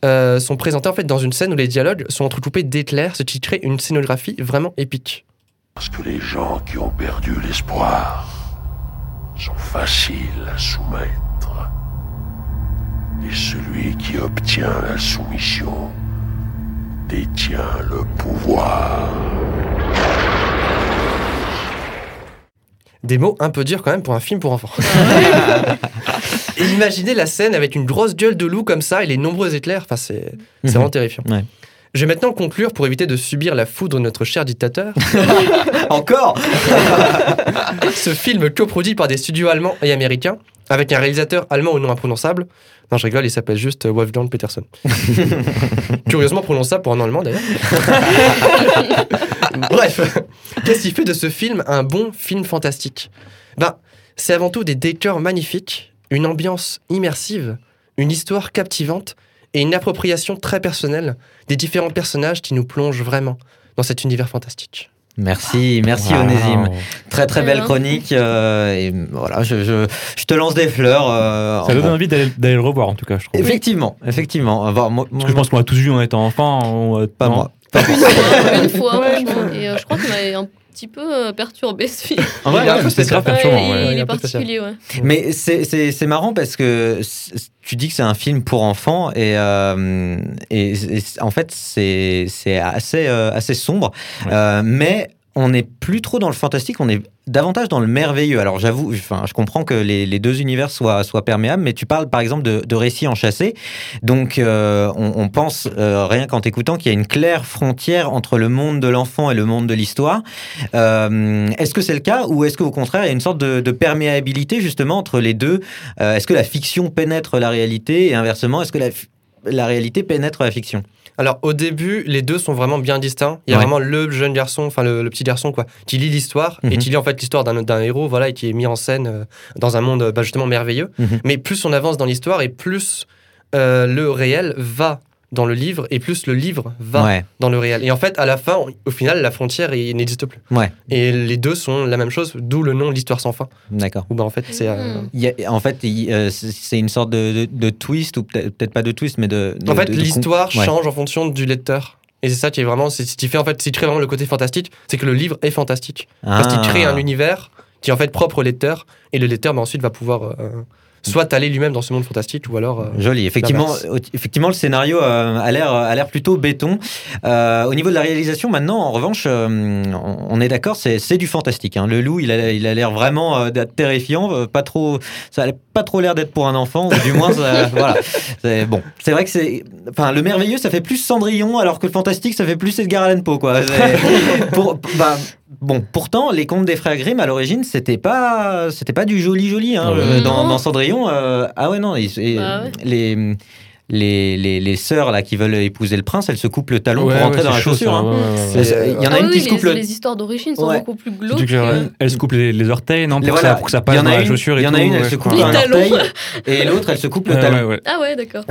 euh, sont présentés en fait dans une scène où les dialogues sont entrecoupés d'éclairs, ce qui crée une scénographie vraiment épique. Parce que les gens qui ont perdu l'espoir sont faciles à soumettre. Et celui qui obtient la soumission détient le pouvoir. Des mots un peu durs quand même pour un film pour enfants. *laughs* Et imaginez la scène avec une grosse gueule de loup comme ça et les nombreux éclairs, enfin c'est Mhm. vraiment terrifiant. Ouais. Je vais maintenant conclure pour éviter de subir la foudre de notre cher dictateur. *laughs* Encore *laughs* Ce film coproduit par des studios allemands et américains, avec un réalisateur allemand au nom imprononçable. Non, je rigole, il s'appelle juste Wolfgang Peterson. *laughs* Curieusement prononçable pour un allemand d'ailleurs. Bref, qu'est-ce qui fait de ce film un bon film fantastique? Ben, c'est avant tout des décors magnifiques, une ambiance immersive, une histoire captivante et une appropriation très personnelle des différents personnages qui nous plongent vraiment dans cet univers fantastique. Merci, merci Wow. Onésime. Très très belle chronique. euh, et voilà, je, je, je te lance des fleurs. euh, Ça donne en- envie d'aller le revoir, en tout cas, je trouve. Effectivement, effectivement. Bon, moi- Parce que je pense qu'on a tous vu en étant enfant. on, euh, pas non moi. Une fois, Ouais, franchement. Et euh, je crois qu'il m'avait un petit peu euh, perturbé ce film. Ouais, peu c'est grave perturbant. Ouais, ouais. il, il est particulier, ouais. Mais c'est- c'est c'est marrant parce que tu dis que c'est un film pour enfants et, euh, et, en fait c'est c'est assez, euh, assez sombre. Ouais. Euh, mais on n'est plus trop dans le fantastique, on est davantage dans le merveilleux. Alors j'avoue, enfin, je comprends que les, deux univers soient, soient perméables, mais tu parles par exemple de, de récits enchâssés. Donc euh, on, pense, euh, rien qu'en t'écoutant, qu'il y a une claire frontière entre le monde de l'enfant et le monde de l'histoire. Euh, est-ce que c'est le cas ou est-ce qu'au contraire, il y a une sorte de, perméabilité justement entre les deux? Est-ce que la fiction pénètre la réalité et inversement, est-ce que la réalité pénètre la fiction? Alors au début, les deux sont vraiment bien distincts. Il y a Ouais. vraiment le jeune garçon, enfin le, le petit garçon quoi, qui lit l'histoire et Mhm. qui lit en fait l'histoire d'un d'un héros, voilà, et qui est mis en scène euh, dans un monde euh, bah, justement merveilleux. Mhm. Mais plus on avance dans l'histoire et plus euh, le réel va dans le livre et plus le livre va Ouais, dans le réel. Et en fait, à la fin, au final, la frontière il n'existe plus. ouais, Et les deux sont la même chose, d'où le nom l'histoire sans fin. d'accord. Bah en fait c'est euh, a- en fait, euh, c'est une sorte de, de- de twist, ou peut-être pas de twist, mais de. de- En fait, l'histoire ouais. change en fonction du lecteur. Et c'est ça qui est vraiment, c'est ce qui fait en fait, ce qui crée vraiment le côté fantastique, c'est que le livre est fantastique. Parce qu'il Ah. crée un univers qui est en fait propre au lecteur, et le lecteur bah, ensuite va pouvoir euh, soit aller lui-même dans ce monde fantastique, ou alors... euh, Joli, effectivement, effectivement le scénario euh, a l'air a l'air plutôt béton. Euh, au niveau de la réalisation, maintenant, en revanche, euh, on est d'accord, c'est c'est du fantastique. hein. Le loup, il a il a l'air vraiment euh, d'être terrifiant, euh, pas trop, ça a pas trop l'air d'être pour un enfant, ou du moins, ça- *laughs* voilà. C'est bon, c'est vrai que c'est, enfin, le merveilleux, ça fait plus Cendrillon, alors que le fantastique, ça fait plus Edgar Allan Poe, quoi. *laughs* Pour- bah, Bon, pourtant, les contes des frères Grimm à l'origine, c'était pas, c'était pas du joli joli. Hein, Ah ouais. dans, Cendrillon, euh, ah ouais non, et- Bah ouais. les les, les, les sœurs là, qui veulent épouser le prince, elles se coupent le talon Ouais, pour rentrer ouais, dans la chaussure. hein. ouais, ouais, ouais. C'est- C'est- Il y en a Ah une oui, qui se les, coupe le. les histoires d'origine sont Ouais. beaucoup plus glauques. que, euh, euh, elle se coupe les, les orteils, non pour, voilà, ça, pour que ça il y passe en dans a la une- chaussure et Il y en a une, elle se je coupe un Les talons. orteil et l'autre, elle se coupe le Ouais, talon. Ah ouais, d'accord.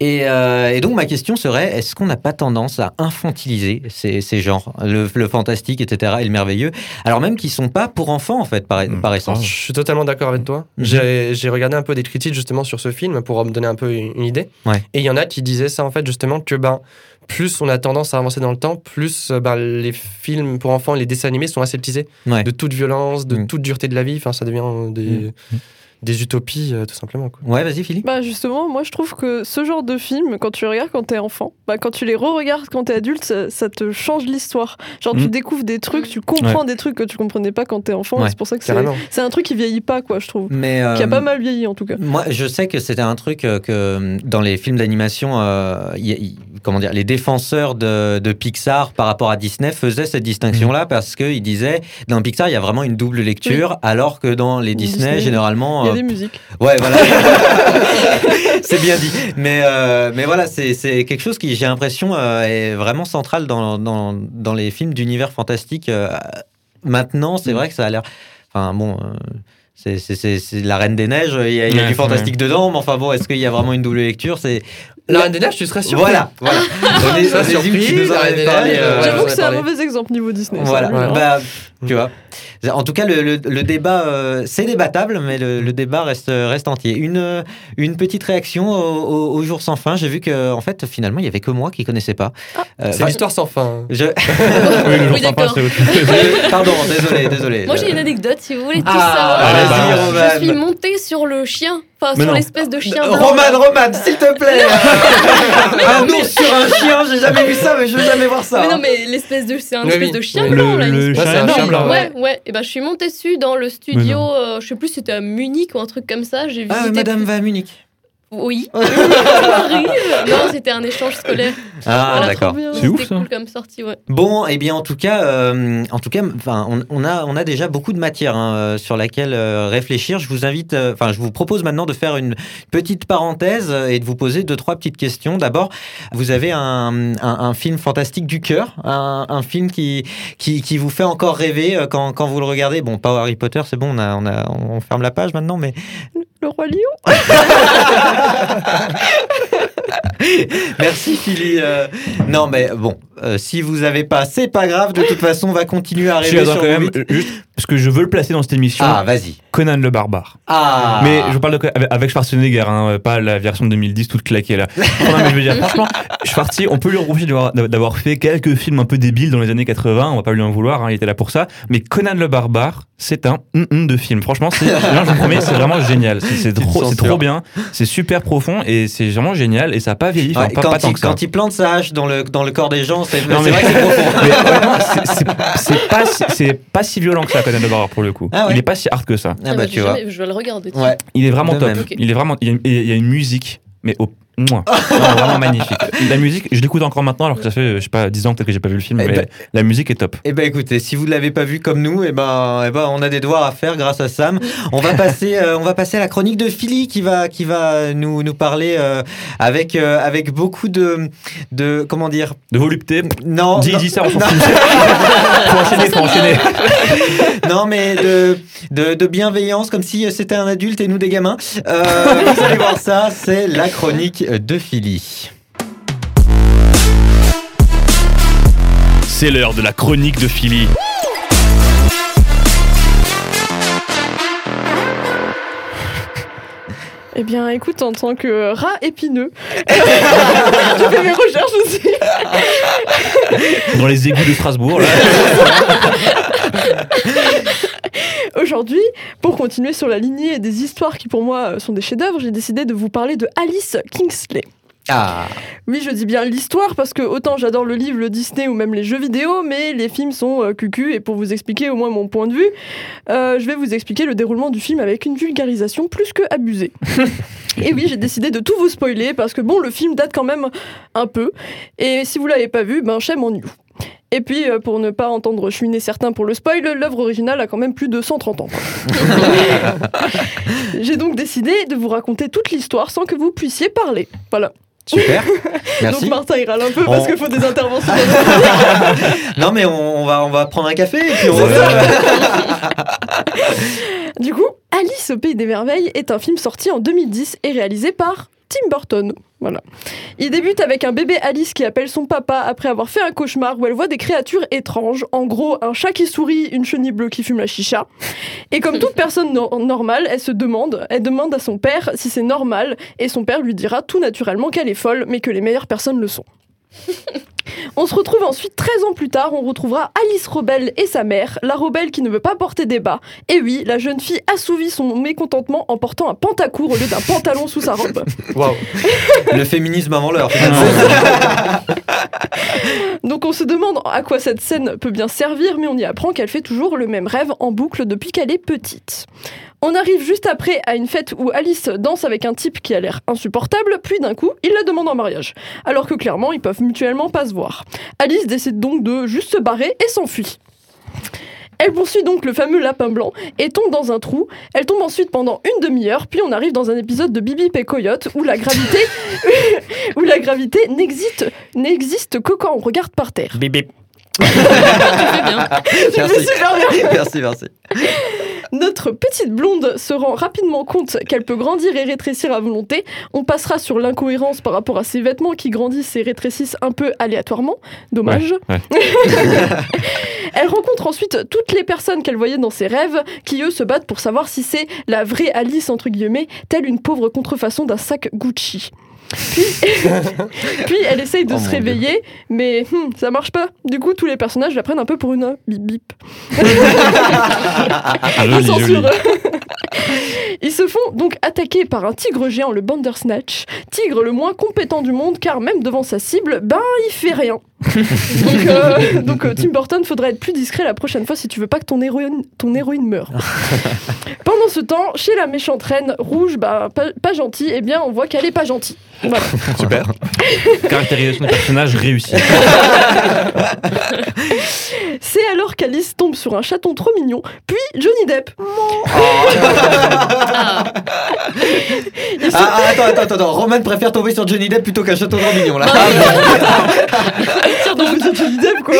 Et, euh, et donc ma question serait, est-ce qu'on n'a pas tendance à infantiliser ces, ces genres, le, le fantastique, etc., et le merveilleux, alors même qu'ils sont pas pour enfants en fait par, Mm. par Je essence. suis totalement d'accord avec toi. Mhm. J'ai j'ai regardé un peu des critiques justement sur ce film pour me donner un peu une une Ouais. Et il y en a qui disaient ça en fait justement que ben plus on a tendance à avancer dans le temps, plus euh, ben, les films pour enfants les dessins animés sont aseptisés Ouais. de toute violence, de Mhm. toute dureté de la vie. Enfin, ça devient euh, des, Mhm. Des utopies euh, tout simplement. Quoi. Ouais, vas-y Philippe. Bah justement, moi je trouve que ce genre de film, quand tu les regardes quand t'es enfant, bah quand tu les re-regardes quand t'es adulte, ça, ça te change l'histoire. Genre tu Mm. découvres des trucs, tu comprends des trucs que tu comprenais pas quand t'es enfant. Ouais, c'est pour ça que c'est un truc qui vieillit pas, quoi, je trouve. Mais Qui a euh, pas mal vieilli en tout cas. Moi, je sais que c'était un truc euh, que euh, dans les films d'animation, euh, comment dire, les défenseurs de, de Pixar par rapport à Disney faisaient cette distinction-là Mm. parce qu'ils disaient dans Pixar il y a vraiment une double lecture, alors que dans les Disney, Disney, généralement, Il y a des musiques. ouais voilà, *laughs* c'est bien dit. Mais euh, mais voilà, c'est quelque chose qui j'ai l'impression euh, est vraiment central dans dans, dans les films d'univers fantastique. euh, maintenant, Mm. c'est vrai que ça a l'air. Enfin bon. c'est- la Reine des Neiges, il y a, il y a Ouais, du fantastique dedans, mais enfin bon, est-ce qu'il y a vraiment une double lecture? C'est La Reine des Neiges, tu serais surpris. Voilà, voilà. On est, Ça, on est surpris, qui nous en la Reine avait des parlé. Neiges, euh, ouais, J'avoue que c'est un mauvais exemple niveau Disney. ça, Voilà, bah, tu vois. En tout cas, le, le- le débat, euh, c'est débattable, mais le, le débat reste, reste entier. Une, une petite réaction au, au- au jour sans fin. J'ai vu que, en fait, finalement, il y avait que moi qui connaissais pas. Euh, C'est enfin, l'histoire sans fin. je- *laughs* Oui, le jour Oui, sympa, d'accord. c'est *laughs* Pardon, désolé, désolé. Moi j'ai une anecdote si vous voulez tout Ah, savoir. allez, vas-y, balance. Roman. Je suis montée sur le chien, enfin Mais sur non. l'espèce de chien Euh, blanc. Roman. Roman, s'il te plaît. *laughs* un ours sur un chien, j'ai jamais vu ça, mais je veux jamais voir ça. Mais hein. non mais l'espèce de c'est un Oui, espèce oui. de chien Oui. blanc Le, là. une le chien un là. blanc, Ouais, ouais, et ben je suis montée dessus dans le studio, euh, je sais plus si c'était à Munich ou un truc comme ça. J'ai Ah, visité. Madame va à Munich. Oui. Arrive. *laughs* Non, c'était un échange scolaire. Ah, Voilà, d'accord. C'est ouf, ça. cool comme sortie, ouais. Bon, eh bien, en tout cas, euh, en tout cas, enfin, on, on a, on a déjà beaucoup de matière hein, euh, sur laquelle euh, réfléchir. Je vous invite, euh, enfin, je vous propose maintenant de faire une petite parenthèse et de vous poser deux, trois petites questions. D'abord, vous avez un, un, un film fantastique du cœur, un, un film qui, qui, qui vous fait encore rêver quand, quand vous le regardez. Bon, pas Harry Potter, c'est bon, on, a, on, a, on ferme la page maintenant, mais roi lion. *laughs* Merci Philly. Euh, non, mais bon, euh, si vous avez pas, c'est pas grave. De toute façon, on va continuer à Je rêver suis sur quand même, juste parce que je veux le placer dans cette émission. Ah, vas-y. Conan le barbare. Ah. Mais je parle de, avec- Schwarzenegger, hein, pas la version de 2010 toute claquée là. non, mais je veux dire, *laughs* franchement, Schwarty, on peut lui reprocher d'avoir- fait quelques films un peu débiles dans les années 80, on va pas lui en vouloir, hein, il était là pour ça. Mais Conan le barbare, c'est un hum de film. Franchement, c'est, je vous promets, c'est vraiment génial. C'est, trop, bien, c'est super profond et c'est vraiment génial et ça a pas vieilli, Ouais, pas, quand, pas il, ça. quand il plante sa hache dans le, dans le corps des gens, c'est mais- vrai que c'est profond. *laughs* Pas, c'est pas si violent que ça, Conan le barbare pour le coup. Ah ouais Il est pas si hard que ça. Ah bah tu vois. jamais- Je vais le regarder. Ouais. Il est vraiment De top. Il est vraiment. Il y, a, il y a une musique, mais au moins. *laughs* Non, vraiment magnifique. La musique, je l'écoute encore maintenant, alors que ça fait, je sais pas, 10 ans peut-être que j'ai pas vu le film, Eh mais ben- la musique est top. Eh ben écoutez, si vous ne l'avez pas vu comme nous, eh ben, eh ben on a des devoirs à faire grâce à Sam. On va passer, *laughs* euh, on va passer à la chronique de Philly qui va, qui va nous, nous parler euh, avec, euh, avec beaucoup de, de, comment dire, De volupté. non, Dis, non, dis ça, on s'en fout. *laughs* faut enchaîner, faut enchaîner. Non, mais de, de, de bienveillance, comme si c'était un adulte et nous des gamins. Euh, *laughs* vous allez voir ça, c'est la chronique de Philly. C'est l'heure de la chronique de Philly. Eh bien, écoute, en tant que rat épineux, *laughs* j'ai fait mes recherches aussi. Dans les égouts de Strasbourg, là. *laughs* Aujourd'hui, pour continuer sur la lignée des histoires qui pour moi sont des chefs-d'œuvre, j'ai décidé de vous parler de Alice Kingsley. Ah, Oui, je dis bien l'histoire parce que autant j'adore le livre, le Disney ou même les jeux vidéo, mais les films sont euh, cucu et pour vous expliquer au moins mon point de vue, euh, je vais vous expliquer le déroulement du film avec une vulgarisation plus que abusée. *laughs* et oui, j'ai décidé de tout vous spoiler parce que bon, le film date quand même un peu et si vous l'avez pas vu, ben shame on you. Et puis, euh, pour ne pas entendre cheminer certains pour le spoil, l'œuvre originale a quand même plus de 130 ans. *laughs* J'ai donc décidé de vous raconter toute l'histoire sans que vous puissiez parler. Voilà. Super. *laughs* Merci. Donc Martin il râle un peu parce On- qu'il faut des interventions. *laughs* Non, mais on, on va, on va prendre un café et puis on *laughs* Du coup, Alice au Pays des Merveilles est un film sorti en 2010 et réalisé par Tim Burton. Voilà. Il débute avec un bébé Alice qui appelle son papa après avoir fait un cauchemar où elle voit des créatures étranges. En gros, un chat qui sourit, une chenille bleue qui fume la chicha. Et comme toute personne nor- normale, elle se demande, elle demande à son père si c'est normal et son père lui dira tout naturellement qu'elle est folle mais que les meilleures personnes le sont. On se retrouve ensuite 13 ans plus tard, on retrouvera Alice Robel et sa mère, la rebelle qui ne veut pas porter des bas. Et oui, la jeune fille assouvit son mécontentement en portant un pantacourt au lieu d'un pantalon sous sa robe. Waouh. Le féminisme avant l'heure. *laughs* Donc on se demande à quoi cette scène peut bien servir, mais on y apprend qu'elle fait toujours le même rêve en boucle depuis qu'elle est petite. On arrive juste après à une fête où Alice danse avec un type qui a l'air insupportable, puis d'un coup, il la demande en mariage. Alors que clairement, ils peuvent mutuellement pas se voir. Alice décide donc de juste se barrer et s'enfuit. Elle poursuit donc le fameux lapin blanc et tombe dans un trou. Elle tombe ensuite pendant une demi-heure, puis on arrive dans un épisode de Bibi et Coyote où la gravité, *laughs* où la gravité n'existe, n'existe que quand on regarde par terre. Bip bip. *laughs* Tu fais bien. Tu le fais super bien. Merci, merci. Notre petite blonde se rend rapidement compte qu'elle peut grandir et rétrécir à volonté. On passera sur l'incohérence par rapport à ses vêtements qui grandissent et rétrécissent un peu aléatoirement. Dommage. Ouais, *laughs* Elle rencontre ensuite toutes les personnes qu'elle voyait dans ses rêves, qui eux se battent pour savoir si c'est la vraie Alice, entre guillemets, telle une pauvre contrefaçon d'un sac Gucci. Puis, *laughs* puis elle essaye de Oh se réveiller, mais hmm, ça marche pas. Du coup, tous les personnages la prennent un peu pour une bip bip. Ah, joli. *laughs* *laughs* Ils se font donc attaquer par un tigre géant, le Bandersnatch, tigre le moins compétent du monde car même devant sa cible, ben il fait rien. *laughs* donc euh, donc, euh, Tim Burton, faudrait être plus discret la prochaine fois si tu veux pas que ton héroïne, ton héroïne meure. *laughs* Pendant ce temps, chez la méchante reine rouge, bah, pas, pas gentille, eh bien on voit qu'elle est pas gentille. Voilà. Super. Caractérisation du personnage réussie. C'est alors qu'Alice tombe sur un chaton trop mignon, puis Johnny Depp. Se- Ah, ah, attends, attends, attends. Roman préfère tomber sur Johnny Depp plutôt qu'un château de mignon là. Tire dans le Johnny Depp, quoi. *laughs*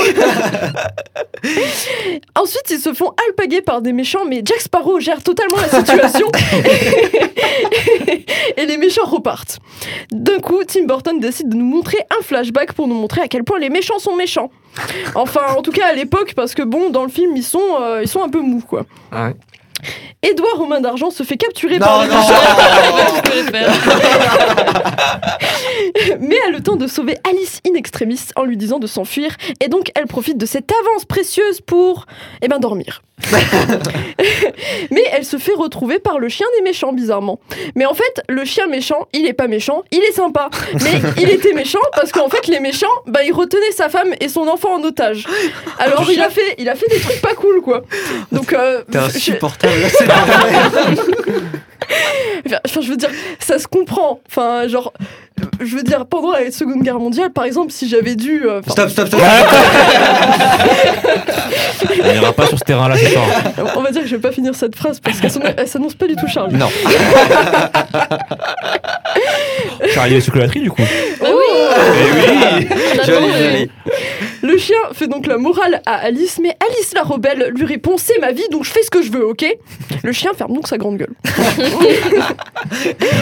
Ensuite, ils se font alpaguer par des méchants, mais Jack Sparrow gère totalement la situation. *laughs* et les méchants repartent. D'un coup, Tim Burton décide de nous montrer un flashback pour nous montrer à quel point les méchants sont méchants. Enfin, en tout cas à l'époque, parce que bon, dans le film, ils sont, euh, ils sont un peu mous, quoi. Ah ouais. Édouard aux mains d'argent se fait capturer par Non, les non. faire. *laughs* mais a le temps de sauver Alice in extremis en lui disant de s'enfuir, et donc elle profite de cette avance précieuse pour, eh ben, dormir. *laughs* mais elle se fait retrouver par le chien des méchants, bizarrement. Mais en fait, le chien méchant, il est pas méchant, il est sympa. Mais il était méchant parce qu'en fait, les méchants, bah, il retenait sa femme et son enfant en otage. Alors, il a fait, il a fait des trucs pas cool, quoi. Donc, euh, T'es là, c'est. Enfin, je veux dire, ça se comprend. Enfin, genre, je veux dire, pendant la Seconde Guerre mondiale, par exemple, si j'avais dû. euh, Stop, stop, stop. On n'ira pas sur ce terrain-là ce soir. on va dire que je vais pas finir cette phrase parce qu'elle s'annonce- elle s'annonce pas du tout Charles. Non. *laughs* Charlie est chocolaterie du coup. Oui. Joli. Le chien fait donc la morale à Alice, mais Alice la rebelle lui répond C'est ma vie, donc je fais ce que je veux, ok? Le chien ferme donc sa grande gueule. *laughs*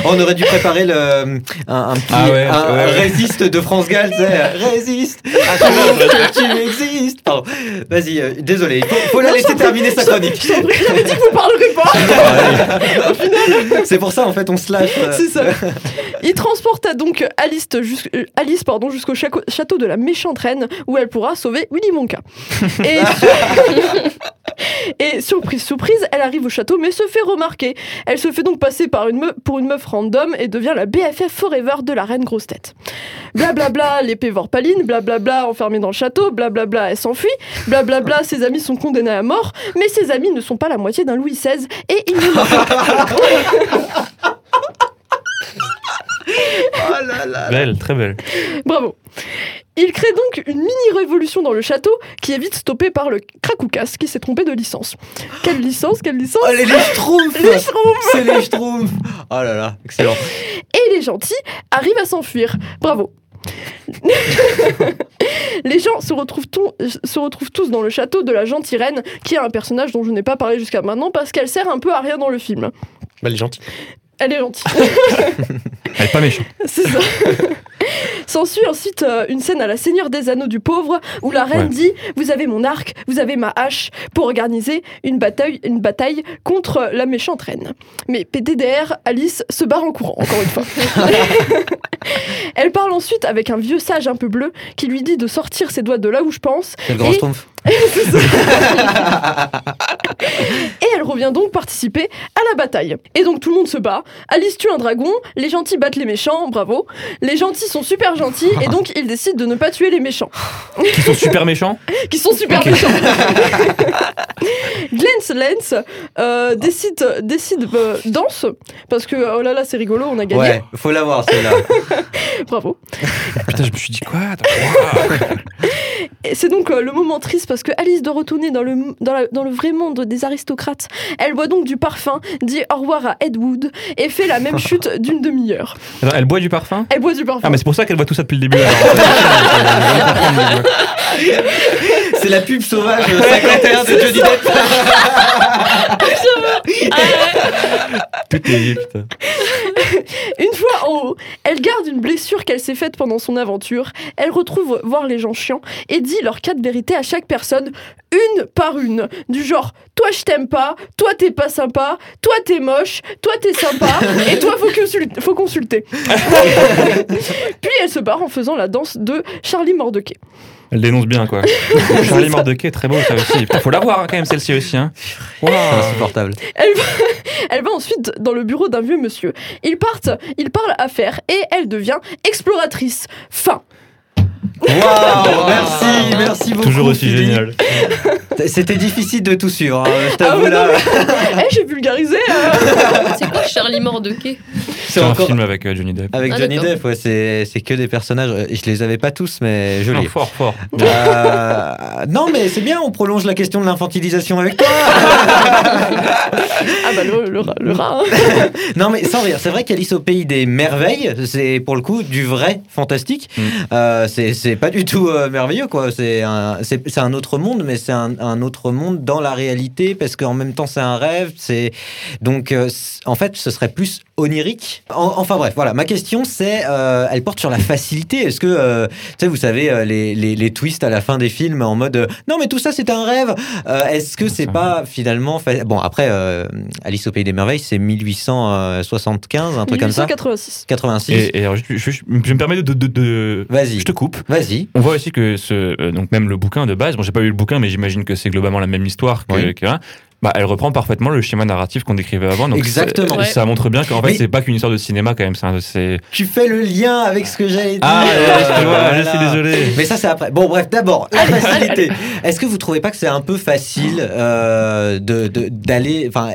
On aurait dû préparer le, un, un petit Ah ouais, un, ouais, un ouais. résiste de France Gall. Résiste. Ah, tu, tu existes. Pardon. Vas-y, euh, désolé. Il faut, faut la laisser terminer sa chronique. J'avais dit que vous parlerez pas *laughs* C'est pour ça, en fait, on se lâche. euh. C'est ça. Il transporta donc Alice, jus- euh, Alice pardon, jusqu'au château de la méchante reine où elle pourra sauver Willy Wonka. *laughs* Et, *laughs* et surprise, surprise, elle arrive au château mais se fait remarquer. Elle se fait donc passer par une pour une meuf random et devient la BFF forever de la reine grosse tête. Blablabla, *laughs* l'épée vorpaline, blablabla, enfermée dans le château, blablabla, elle s'enfuit, blablabla, ses amis sont condamnés à mort, mais ses amis ne sont pas la moitié d'un Louis XVI et ils ne Oh là là. Belle, très belle. Bravo. Il crée donc une mini-révolution dans le château qui est vite stoppée par le Krakoukas qui s'est trompé de licence. Quelle licence Quelle licence Oh, les, les Schtroumpfs Les Schtroumpfs C'est les Schtroumpfs Oh là là, excellent. Et les gentils arrivent à s'enfuir. Bravo. *laughs* les gens se retrouvent, ton- se retrouvent tous dans le château de la gentille reine, qui est un personnage dont je n'ai pas parlé jusqu'à maintenant parce qu'elle sert un peu à rien dans le film. Bah, elle est gentille. Elle est gentille. Elle est pas méchante. *laughs* C'est ça. S'ensuit ensuite euh, une scène à la Seigneur des Anneaux du Pauvre où la reine Ouais. dit Vous avez mon arc, vous avez ma hache pour organiser une bataille, une bataille contre la méchante reine. Mais PDDR, Alice se barre en courant, encore une fois. *laughs* Elle parle ensuite avec un vieux sage un peu bleu qui lui dit de sortir ses doigts de là où je pense C'est le grand Et-. Et elle revient donc participer à la bataille. Et donc tout le monde se bat. Alice tue un dragon, les gentils battent les méchants, bravo. Les gentils sont super gentils et donc ils décident de ne pas tuer les méchants, Qui sont super méchants. *laughs* qui sont super méchants. Glens Lens euh, décide, décide euh, danse parce que oh là là c'est rigolo, on a gagné, Ouais, faut l'avoir celle-là. *laughs* bravo. Putain, je me suis dit quoi? C'est donc euh, le moment triste parce que Alice doit retourner dans le, dans, la- dans le vrai monde des aristocrates. Elle boit donc du parfum, dit au revoir à Ed Wood et fait la même *laughs* chute d'une demi-heure. Elle boit du parfum? Elle boit du parfum. Ah, mais c'est pour ça qu'elle voit tout ça depuis le début. alors. *laughs* C'est la pub sauvage 51 de Johnny Depp. *laughs* Tout est lié, putain. *laughs* Une fois en haut, elle garde une blessure qu'elle s'est faite pendant son aventure. Elle retrouve voir les gens chiants et dit leurs quatre vérités à chaque personne, une par une. Du genre, toi je t'aime pas, toi t'es pas sympa, toi t'es moche, toi t'es sympa, *laughs* et toi faut, consul- faut consulter. *laughs* Puis elle se barre en faisant la danse de Charlie Mordequet. Elle dénonce bien, quoi. *laughs* Charlie Mordequet, très beau, ça aussi. Putain, faut la voir, hein, quand même, celle-ci aussi. Hein. C'est insupportable. Elle va, *laughs* elle va ensuite dans le bureau d'un vieux monsieur. Ils partent, ils parlent affaires et elle devient exploratrice. Fin. Waouh, merci, merci beaucoup. Toujours aussi Philippe. génial. C'était difficile de tout suivre, hein, je Ah t'avoue non, là. *laughs* Eh, j'ai vulgarisé. euh. C'est quoi Charlie Mordequet C'est un encore- film avec euh, Johnny Depp. Avec Ah, Johnny. Depp, ouais, c'est c'est que des personnages. euh, Je les avais pas tous, mais Non, jolis. fort, fort. Euh, non, mais c'est bien, on prolonge la question de l'infantilisation avec toi. Ah bah le, le rat. le rat, hein. *laughs* non, mais sans rire, c'est vrai qu'Alice au pays des merveilles, c'est pour le coup du vrai fantastique. Mm. Euh, c'est c'est pas du tout euh, merveilleux, quoi. C'est un, c'est c'est un autre monde, mais c'est un, un autre monde dans la réalité parce qu'en même temps c'est un rêve. C'est donc euh, en fait ce serait plus onirique. En- enfin bref, voilà. Ma question c'est, euh, elle porte sur la facilité. Est-ce que euh, tu sais, vous savez euh, les, les, les twists à la fin des films en mode euh, non mais tout ça c'était un rêve. Euh, Est-ce que c'est pas finalement fa- bon après euh, Alice au pays des merveilles c'est 1875 un truc comme ça 1886. 86 Et, et alors, je, je- je- je me permets de. de, de- de- Vas-y. Je te coupe. Vas-y. On voit aussi que ce, euh, donc même le bouquin de base, bon j'ai pas lu le bouquin mais j'imagine que c'est globalement la même histoire que, Oui. que là. Bah, elle reprend parfaitement le schéma narratif qu'on décrivait avant. Donc Exactement. Ça montre bien qu'en fait c'est pas qu'une histoire de cinéma quand même. c'est Tu fais le lien avec ce que j'allais dire. ah je voilà. suis désolé. Mais ça, c'est après. Bon, bref, d'abord, la facilité. Est-ce que vous trouvez pas que c'est un peu facile euh, de de- d'aller. Enfin.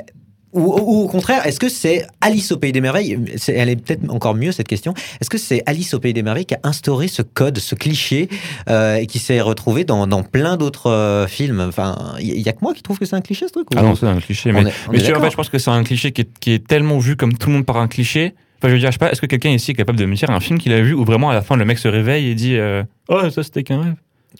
Ou, ou au contraire, est-ce que c'est Alice au Pays des Merveilles? C'est- Elle est peut-être encore mieux cette question. Est-ce que c'est Alice au Pays des Merveilles qui a instauré ce code, ce cliché, euh, et qui s'est retrouvé dans, dans plein d'autres euh, films? Enfin, il y, a que moi qui trouve que c'est un cliché ce truc ou- Ah non, c'est un cliché. Mais, est- mais tu vois, je pense que c'est un cliché qui est, qui est tellement vu comme tout le monde par un cliché. Enfin, je veux dire, je sais pas, est-ce que quelqu'un ici est capable de me dire un film qu'il a vu où vraiment à la fin le mec se réveille et dit euh, Oh, ça c'était qu'un rêve?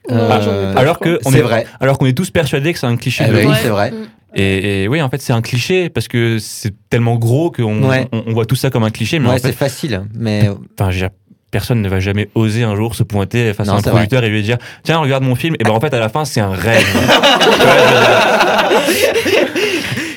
Euh, pas, Alors que on est, vrai. alors qu'on est tous persuadés que c'est un cliché. Eh de oui, c'est vrai. Et, et oui, en fait, c'est un cliché parce que c'est tellement gros qu'on Ouais. on, on voit tout ça comme un cliché. Mais Ouais, en c'est fait, facile. Mais enfin, personne ne va jamais oser un jour se pointer face Non, à un c'est producteur et lui dire Tiens, regarde mon film. Et ben en fait, à la fin, c'est un rêve. *laughs*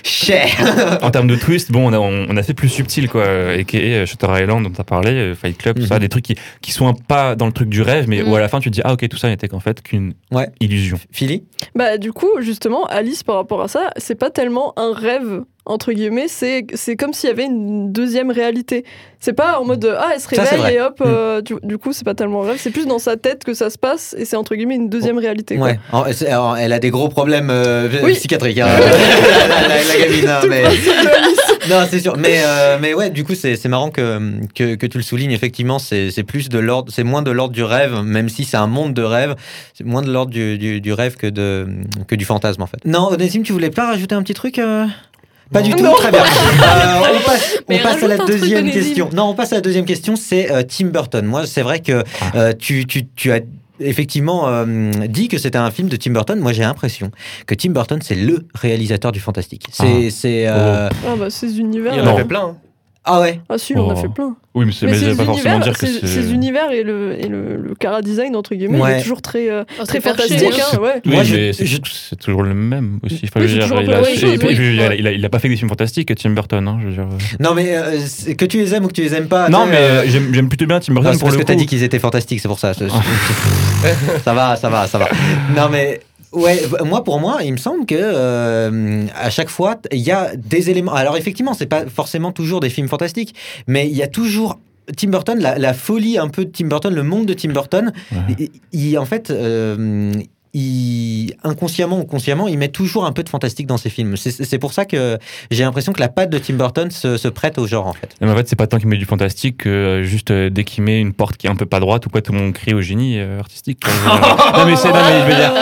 cher. en termes de twist, bon, on a, on, on a fait plus subtil, quoi. A.K.A. Shutter Island, dont tu as parlé, euh, Fight Club, tout ça, Mhm. des trucs qui, qui sont un pas dans le truc du rêve, mais Mhm. où à la fin, tu te dis, ah, ok, tout ça n'était qu'en fait qu'une Ouais. illusion. Philly? Bah du coup, justement, Alice par rapport à ça, c'est pas tellement un rêve entre guillemets, c'est c'est comme s'il y avait une deuxième réalité. C'est pas en mode ah elle se réveille vrai. et hop, Mm. euh, du, du coup c'est pas tellement rêve, c'est plus dans sa tête que ça se passe et c'est entre guillemets une deuxième réalité. quoi. Ouais, alors, elle a des gros problèmes euh, Oui. psychiatriques, hein, *laughs* la, la- la gamine. hein, mais... *laughs* Non, c'est sûr. Mais, euh, mais ouais, du coup, c'est c'est marrant que, que, que tu le soulignes. Effectivement, c'est c'est plus de l'ordre, c'est moins de l'ordre du rêve, même si c'est un monde de rêve. C'est moins de l'ordre du, du, du rêve que, de, que du fantasme, en fait. Non, Onésime, tu voulais pas rajouter un petit truc euh? Pas du tout, très bien. Euh, on passe, *laughs* on Mais passe à la deuxième question. Non, on passe à la deuxième question, c'est euh, Tim Burton. Moi, c'est vrai que euh, tu, tu, tu as effectivement euh, dit que c'était un film de Tim Burton. Moi, j'ai l'impression que Tim Burton, c'est le réalisateur du fantastique. C'est, c'est, euh, Ah bah ces univers. Il y en Non. a fait plein. hein. Ah ouais. Ah si, on a Oh. fait plein. Oui, mais, c'est- Mais pas forcément univers, dire que ces, c'est. ces univers et le, et le, le cara design entre guillemets, il Ouais. est toujours très, euh, Oh, très fantastique. hein. hein, ouais. Oui, Moi, je- mais c'est je- c'est toujours le même aussi. Enfin, Oui, je dire, il a- chose, oui. il il pas fait des films fantastiques, Tim Burton. hein, je veux dire. Non, mais euh, c'est- que tu les aimes ou que tu les aimes pas. Non, mais euh, euh, j'aime j'aime plutôt bien Tim non, Burton c'est pour parce le que t'as dit qu'ils étaient fantastiques, c'est pour ça. *laughs* Ça va, ça va, ça va. Non, mais ouais, moi pour moi, il me semble que euh, à chaque fois, il y a des éléments. Alors effectivement, c'est pas forcément toujours des films fantastiques, mais il y a toujours Tim Burton, la, la folie un peu de Tim Burton, le monde de Tim Burton. Ouais. il, il- en fait. euh, il, inconsciemment ou consciemment, il met toujours un peu de fantastique dans ses films. C'est c'est pour ça que j'ai l'impression que la patte de Tim Burton se, se prête au genre, en fait. Mais en fait, c'est pas tant qu'il met du fantastique que euh, juste euh, dès qu'il met une porte qui est un peu pas droite ou quoi, tout le monde crie au génie euh, artistique. *laughs* non, mais c'est, non, mais je veux dire,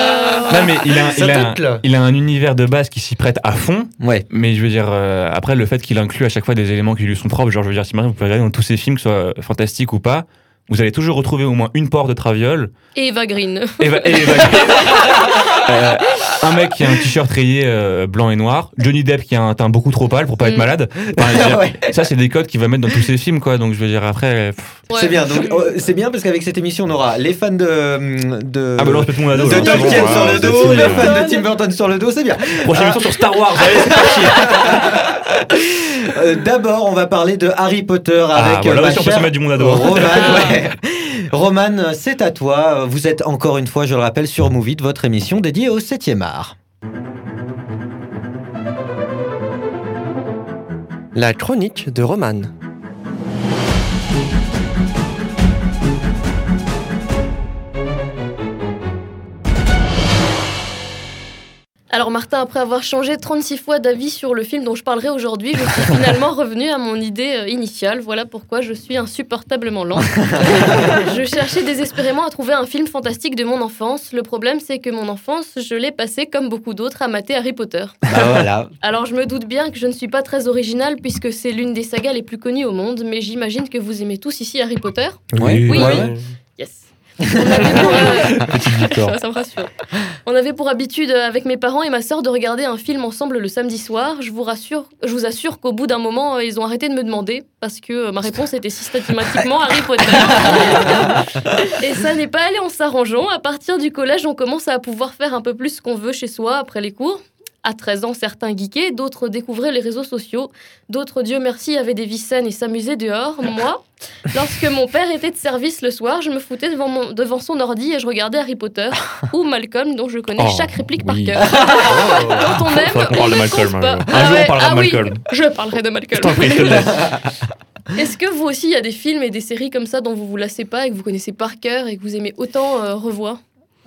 non, mais il a, il, a il a un univers de base qui s'y prête à fond. Ouais. Mais je veux dire, euh, après, le fait qu'il inclut à chaque fois des éléments qui lui sont propres, genre, je veux dire, si maintenant vous pouvez regarder dans tous ces films, que ce soit fantastique ou pas, vous allez toujours retrouver au moins une porte de traviole Et Eva Green. et, va- et Eva *laughs* Euh, un mec qui a un t-shirt rayé euh, blanc et noir, Johnny Depp qui a un teint beaucoup trop pâle pour pas être Mm. malade. Enfin, je veux *laughs* dire, Ouais. Ça, c'est des codes qu'il va mettre dans tous ses films, quoi. Donc, je veux dire, après. pff. Ouais. C'est bien, donc *laughs* oh, c'est bien parce qu'avec cette émission, on aura les fans de. de Ah, bah, on dos. de bon, Tolkien sur voilà, le dos, les hein. fans de Tim Burton sur le dos, c'est bien. Prochaine émission sur Star Wars, allez, c'est parti. Euh, D'abord, on va parler de Harry Potter avec Ah, voilà, euh, ma aussi, on peut chère du monde à dos. Roman, Ah. *laughs* ouais. Roman, c'est à toi. Vous êtes encore une fois, je le rappelle, sur Move It, votre émission dédiée au 7e art. La chronique de Roman. Alors Martin, après avoir changé 36 fois d'avis sur le film dont je parlerai aujourd'hui, je suis finalement *laughs* revenu à mon idée euh, initiale. Voilà pourquoi je suis insupportablement lente. *laughs* je cherchais désespérément à trouver un film fantastique de mon enfance. Le problème, c'est que mon enfance, je l'ai passé comme beaucoup d'autres à mater Harry Potter. Bah voilà. *laughs* Alors je me doute bien que je ne suis pas très originale puisque c'est l'une des sagas les plus connues au monde, mais j'imagine que vous aimez tous ici Harry Potter. Oui, oui. ouais. Yes. *laughs* Pour, ça, ça me rassure. On avait pour habitude, euh, avec mes parents et ma sœur, de regarder un film ensemble le samedi soir. Je vous rassure, je vous assure qu'au bout d'un moment, euh, ils ont arrêté de me demander parce que euh, ma réponse était systématiquement Harry Potter. *laughs* et ça n'est pas allé en s'arrangeant. À partir du collège, on commence à pouvoir faire un peu plus ce qu'on veut chez soi après les cours. À 13 ans, certains geekaient, d'autres découvraient les réseaux sociaux, d'autres, Dieu merci, avaient des vies saines et s'amusaient dehors. Moi, *laughs* lorsque mon père était de service le soir, je me foutais devant, mon- devant son ordi et je regardais Harry Potter *laughs* ou Malcolm, dont je connais Oh, chaque réplique oui. par cœur. *laughs* Quand on aime, on parle de ne Malcolm, compte pas. un jour. Ah on ouais, parlera ah de oui, Malcolm. je parlerai de Malcolm. t'en prie, je te le laisse. Est-ce que vous aussi, il y a des films et des séries comme ça dont vous vous lassez pas et que vous connaissez par cœur et que vous aimez autant euh, revoir?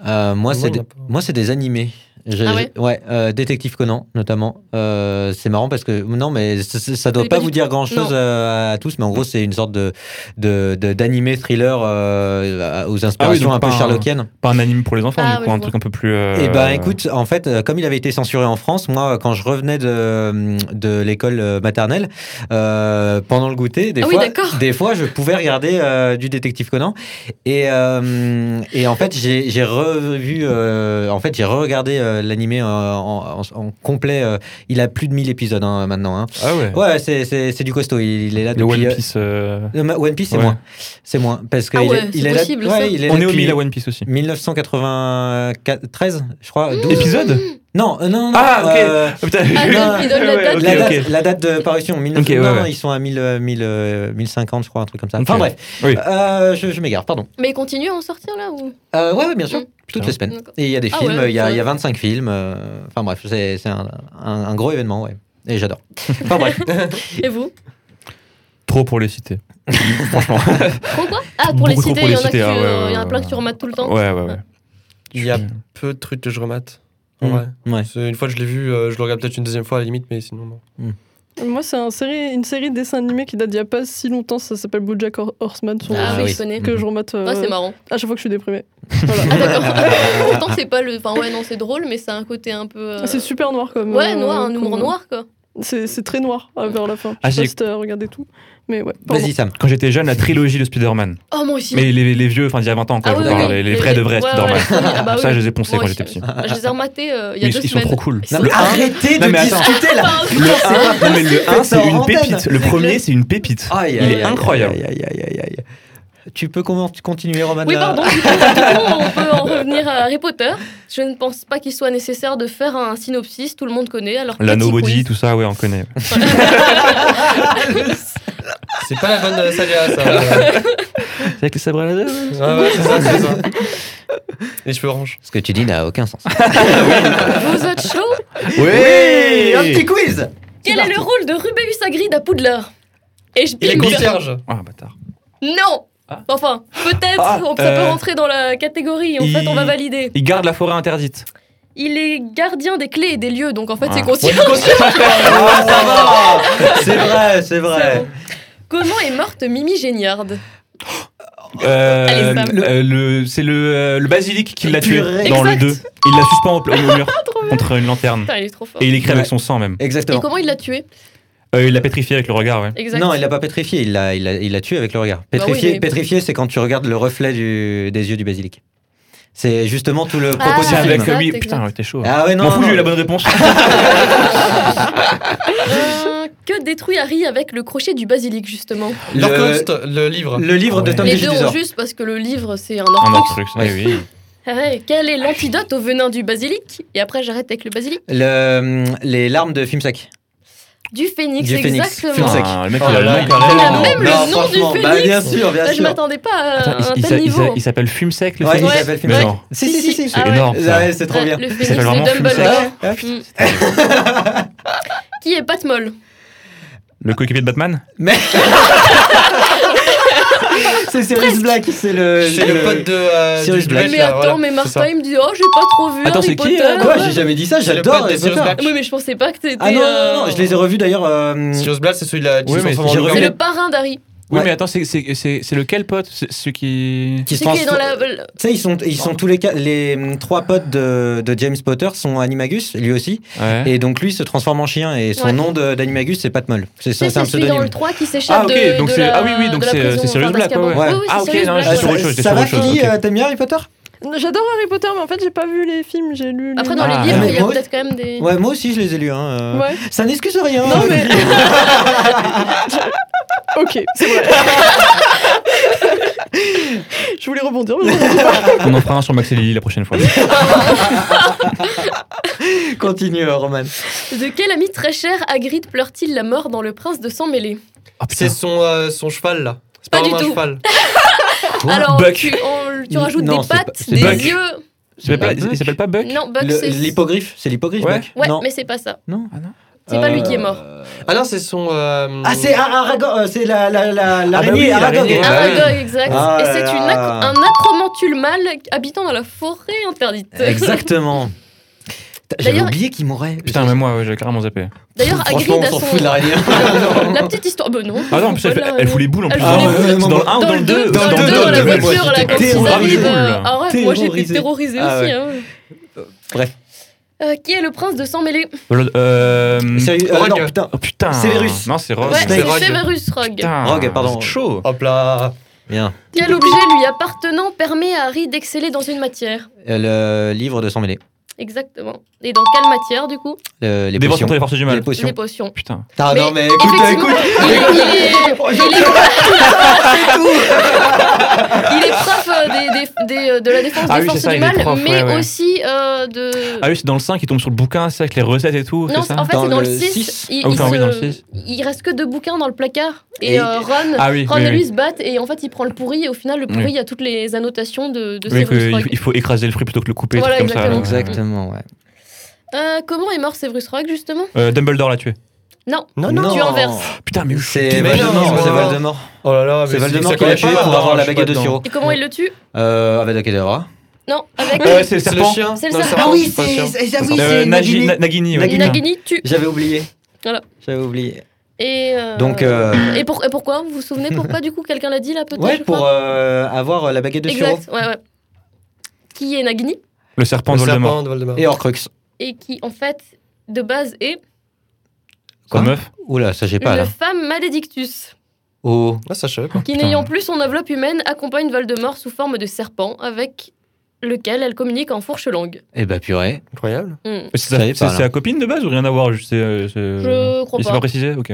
Euh, c'est des... moi, c'est des animés. Ah ouais ouais, euh, Détective Conan notamment. Euh, c'est marrant parce que non, mais ça, ça doit pas pas vous dire grand chose Non. à tous, mais en gros c'est une sorte de de- de- d'animé thriller euh, aux inspirations donc un peu pas un- Sherlockiennes. Pas un anime pour les enfants, Ah, du ouais, coup, un truc un peu plus. euh, Eh ben écoute, en fait, euh, comme il avait été censuré en France, moi, quand je revenais de, de l'école euh, maternelle, euh, pendant le goûter, des, Ah fois, des fois, je pouvais regarder euh, du détective Conan. Et, euh, et en fait, j'ai revu, euh, en fait, j'ai re-regardé euh, l'animé en, en- en complet. euh, il a plus de 1000 épisodes hein, maintenant. hein. Ah ouais. Ouais, c'est- c'est c'est du costaud. Il, il est là Le depuis. One euh, Piece. euh, euh, One Piece, c'est Ouais. moins. C'est moins. Parce que Ah il ouais, est, il c'est est là. possible, ouais, ça. il est On est au depuis 1000 à One Piece aussi. 1993, je crois. 12. Épisode Non, euh, non, non. Ah, ok. euh, putain. Ah, non, il donne la ouais, date. ok, la, date, ok. la date de parution, 19... Ok, ouais, non, ouais. ils sont à 1000, euh, 1000, euh, 1050, je crois, un truc comme ça. Enfin bref, Oui. Euh, je, je m'égare, pardon. Mais il continue à en sortir là ou? Euh, ouais, ouais, bien sûr, Mm. Toutes les semaines. Et il y a des Ah films, ouais, il y, a, ça- il y a 25 films. euh, Enfin bref, c'est un, un- un gros événement, ouais. Et j'adore. *laughs* Enfin bref. Et vous? Trop pour les citer. *laughs* Franchement. Trop quoi? Ah, pour les Beaucoup citer, il y en a citer, ah ouais, euh, il y en a ouais, plein que tu remates tout le temps. Ouais, ouais, ouais. Il y a peu de trucs que je remate. En Mm. vrai. Ouais. Une fois que je l'ai vu, euh, je le regarde peut-être une deuxième fois à la limite, mais sinon non. Moi, c'est un série, une série de dessins animés qui date d'il y a pas si longtemps. Ça s'appelle BoJack Hor- Horseman. sur Ah, oui, oui. je connais. Que je remate euh, Ah, c'est marrant. à chaque fois que je suis déprimée. Voilà. Ah, d'accord. *laughs* Pourtant, c'est pas le. Enfin, ouais, non, c'est drôle, mais c'est un côté un peu. euh, C'est super noir comme. Ouais, euh, noir, un humour comme- noir, quoi. C'est c'est très noir euh, vers la fin. Ah, je sais j'ai- pas si t'as regardé tout. Mais ouais. pardon. Vas-y, Sam. Quand j'étais jeune, la trilogie de Spider-Man. Oh, moi aussi. Mais les, les vieux, enfin, d'il y a 20 ans, quoi, Ah je oui, vous parle, oui, les, les vrais de vrais ouais, Spider-Man. ouais, les premiers. Ah bah Ça, oui. je les ai poncés Moi quand aussi. j'étais petit. Je les ai rematés euh, il y a Mais deux ils sont semaines. trop cool. Ils Non, sont mais trop- arrêtez Non, de mais attends. discuter là. *laughs* Le 1, non, mais le 1, Faites ça c'est une pépite. Le premier, c'est une pépite. Aïe, Il est aïe, incroyable. aïe, aïe, aïe, aïe, aïe. Tu peux continuer, Roman Oui, pardon. Du coup, on peut en revenir à Harry Potter. Je ne pense pas qu'il soit nécessaire de faire un synopsis. Tout le monde connaît. Alors, La nobody, quiz. tout ça, ouais, on connaît. *laughs* C'est pas la bonne euh, saga, ça. *laughs* C'est avec les sabres à laser ouais, ouais, c'est ça, c'est ça. Les cheveux orange. Ce que tu dis n'a aucun sens. *laughs* Vous êtes chaud? Oui Un petit quiz Quel est le rôle de Rubeus Hagrid à Poudlard? Et je Il est concierge. Ah, bâtard. Non Ah. Enfin, peut-être, Ah, on- ça euh, peut rentrer dans la catégorie, en il- fait, on va valider. Il garde la forêt interdite. Il est gardien des clés et des lieux, donc en fait, Ah. c'est conscient. *laughs* Ah, ça va C'est vrai, c'est C'est vrai. bon. Comment est morte Mimi Géniarde Euh, Allez, Sam. euh, le, c'est le, euh, le basilic qui l'a tué Purée. dans le Exact. 2. Il la suspend au, au mur *laughs* contre une lanterne. Putain, il est trop fort. Et il écrit Ouais. avec son sang même. Et Exactement. comment il l'a tué Euh, il l'a pétrifié avec le regard, ouais. Exact. Non, il l'a pas pétrifié, il l'a, il tué avec le regard. oui, Pétrifié, pétrifié, c'est quand tu regardes le reflet du- des yeux du basilic. C'est justement tout le propos Ah, du film. avec exact, lui. exact. Putain, ouais, t'es chaud. Ah ouais, non, M'en fous, non, j'ai eu la bonne réponse. *laughs* Euh, que détruit Harry avec le crochet du basilic, justement? Le- le livre. Le livre de Ouais. Tom Les deux ont juste parce que le livre, c'est un Un orcrux. Orcrux, oui, oui. Ah *laughs* ouais, Quel est l'antidote au venin du basilic? Et après, j'arrête avec le basilic. Le- les larmes de Fimsac. Du phénix, Du phénix. exactement. Ah, le mec, Oh il a là le là, nom il carré. a Non. même le nom du franchement, phénix. Bah, bien sûr, bien Ah, je sûr. m'attendais pas à Attends, un il- il tel il niveau. il s'appelle Fumsec, le Ouais, il phénix s'appelle Mais Fumsec. non. Si, si, si, si. C'est Ah énorme. Ouais, c'est trop Ouais, bien. Le phénix s'appelle de vraiment Dumbledore. Fumsec. Mm. Qui est Pat Moll? Le coéquipier de Batman? *laughs* *laughs* C'est Sirius Black, c'est le. C'est le pote de. euh, Sirius du Black. Mais attends, voilà, mais Martin, il me dit Oh, j'ai pas trop vu Attends, Harry c'est qui, Potter. euh, Quoi J'ai jamais dit ça, C'est le j'adore pote de Harry Sirius Potter. Black. Oui, mais je pensais pas que t'étais. Ah non, non, euh, non, je les ai revus d'ailleurs. euh, Sirius Black, c'est celui là qui Oui, mais j'ai revu C'est le parrain d'Harry. Oui, Ouais. mais attends, c'est- c'est c'est- c'est lequel pote? C'est Celui qui. qui se C'est qui est dans transforment- la. Tu sais, ils sont, ils sont tous les quatre, les hum, trois potes de, de James Potter sont Animagus, lui aussi. Ouais. Et donc lui se transforme en chien et son Ouais. nom de- d'Animagus c'est Patmol. C'est ça, c'est un c'est celui dans pseudonyme. le 3 qui s'échappe Ah, ok, de, donc de c'est- la, ah oui, oui, donc la c'est- c'est Sirius Black, Ah, c'est ok, non, j'étais sur autre chose, ça va. Philly, euh, t'aimes bien Harry Potter? J'adore Harry Potter, mais en fait, j'ai pas vu les films. J'ai lu. les- Après, dans Ah. les livres, mais il y a peut-être quand même des. Ouais, moi aussi je les ai lus. Hein. euh. Ouais. Ça n'excuse rien. Non, mais. *laughs* ok, c'est vrai. *laughs* Je voulais rebondir, mais On en fera un sur Max et Lily la prochaine fois. *laughs* Continue, Roman. De quel ami très cher Hagrid pleure-t-il la mort dans Le Prince de Sang Mêlé? Oh C'est son, euh, son cheval là. C'est Pas pas du vraiment un tout. cheval. *laughs* Alors, Buck. tu, on- tu rajoutes Non, des c'est pas- pattes, c'est des Buck. yeux. Il s'appelle pas- il s'appelle pas Buck? Non, Buck, Le- c'est. L'hippogriffe, c'est l'hippogriffe. Ouais. Buck Ouais, non. mais c'est pas ça. non. C'est pas lui qui est Euh, mort. Ah non, c'est son. euh, Ah, c'est Ar- Aragog, euh, c'est la la la Aragog. l'araignée. Ah, bah oui. Aragog, exact. Ah Et c'est ac- un acromantule mâle habitant dans la forêt interdite. Exactement. Putain, J'avais oublié qu'il mourait. Putain, mais moi, ouais, j'avais carrément zappé. D'ailleurs, Hagrid on a s'en son. fout de l'araignée. La petite histoire. Bah non. Ah non, en plus, elle, elle fout les boules en plus. Ah, ouais, Dans le 1 ou Dans dans le le 2, 2 dans le dans 2, le dans la voiture, là, quand ils terrorisé. arrivent. euh, Ah ouais, moi j'étais Terrorisé. terrorisée Ah aussi. hein. Bref. Euh, Qui est le prince de sang mêlé Euh. Euh, Rogue. non, putain. Oh putain. Severus. Non, c'est Rogue. Ouais, c'est Rogue. Severus Rogue. Putain. Rogue, pardon. c'est Chaud. Hop là. Bien. Quel objet lui appartenant permet à Harry d'exceller dans une matière? Euh, Le livre de sang mêlé. Exactement. Et dans quelle matière du coup? Le- les potions. contre les forces du Les mal. potions. Les potions. Putain. Ah Mais non, mais écoute, écoute. il est, il est- *laughs* il est- il est prof euh, des- des- des, euh, de la défense Ah des oui, forces ça, du il mal, prof, mais ouais, ouais. aussi euh, de. Ah oui, c'est dans le 5 qui tombe sur le bouquin, c'est avec les recettes et tout. non, c'est ça en fait, c'est dans le le 6. six. Il, Ah il oui, se- dans le six. il reste que deux bouquins dans le placard. Et, Et- euh, Ron, Ah oui, Ron oui, et lui oui. se battent. Et en fait, il prend le pourri. Et au final, le pourri, il y a toutes les annotations de, de Oui, il faut écraser le fruit plutôt que le couper, Voilà, trucs comme ça. exactement. Exactement, ouais. Euh, comment est mort Severus Rogue, justement Euh, Dumbledore l'a tué. Non, Non, Non. tu inverses. Putain, mais C'est Mais non, Voldemort, c'est non. Voldemort. Oh là là, C'est Voldemort ça qui l'a connaît tué pas, pour hein, avoir je la suis baguette pas de dedans. sirop. Et comment il le tue Euh, Avada Kedavra. Non, avec Euh, c'est le C'est le serpent. chien. C'est le serpent. Ah oui, je suis pas sûr. c'est ah oui, Euh, c'est Nagi- Nagini. Na- Nagini, ouais. Nagini. putain. Nagini tue. J'avais oublié. Voilà. J'avais oublié. Et, euh, Donc, euh, et, pour- et pourquoi Vous vous souvenez pourquoi du coup Quelqu'un l'a dit là peut-être ouais, je pour crois euh, avoir la baguette de Suro Exact, ouais, ouais. Qui est Nagini Le serpent Le de Voldemort. serpent de Voldemort. et Horcrux. et qui en fait de base est Quoi meuf Oula, ça j'ai pas le là. femme Maledictus, Oh. Ah, ça, je savais pas. qui n'ayant plus son enveloppe humaine accompagne Voldemort sous forme de serpent avec lequel elle communique en fourche-langue. Eh bah purée. Incroyable. Hmm. C'est est, sa- pas, c'est là. sa copine de base ou rien à voir juste, c'est, euh, c'est- Je crois Il s'est pas. pas précisé Ok.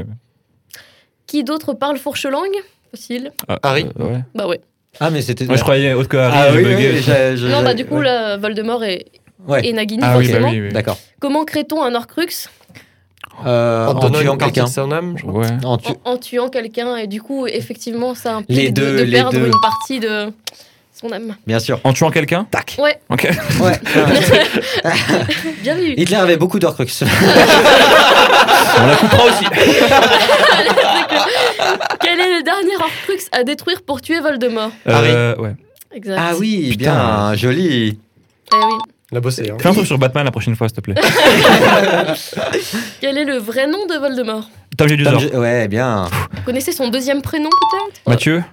Qui d'autre parle fourche-langue Facile. Ah, Harry. euh, ouais. Bah ouais. Ah mais c'était. Moi je croyais autre que Harry, Ah oui, oui, Non, bah du coup, ouais. là, Voldemort et, Ouais. et Nagini, Ah oui, bah forcément. oui, oui. D'accord. Comment crée-t-on un Horcrux Euh, en en donnant tuant quelqu'un. de son âme, je crois. Ouais. En tu- en, en tuant quelqu'un et du coup, effectivement, ça implique Les de- deux, de, les perdre deux. une partie de son âme. Bien sûr. En tuant quelqu'un Tac. Ouais, Ok. Ouais. *laughs* *laughs* bien vu. Hitler avait beaucoup d'Horcrux. On la coupera aussi. *laughs* Quel est le dernier Horcrux à détruire pour tuer Voldemort Euh, ouais. Exact. ah oui, Putain. bien, joli. Eh oui. Il a bossé. Hein. Fais un truc sur Batman la prochaine fois, s'il te plaît. *laughs* Quel est le vrai nom de Voldemort Tom Jedusor. Tom Ouais, bien. Vous connaissez son deuxième prénom peut-être? Mathieu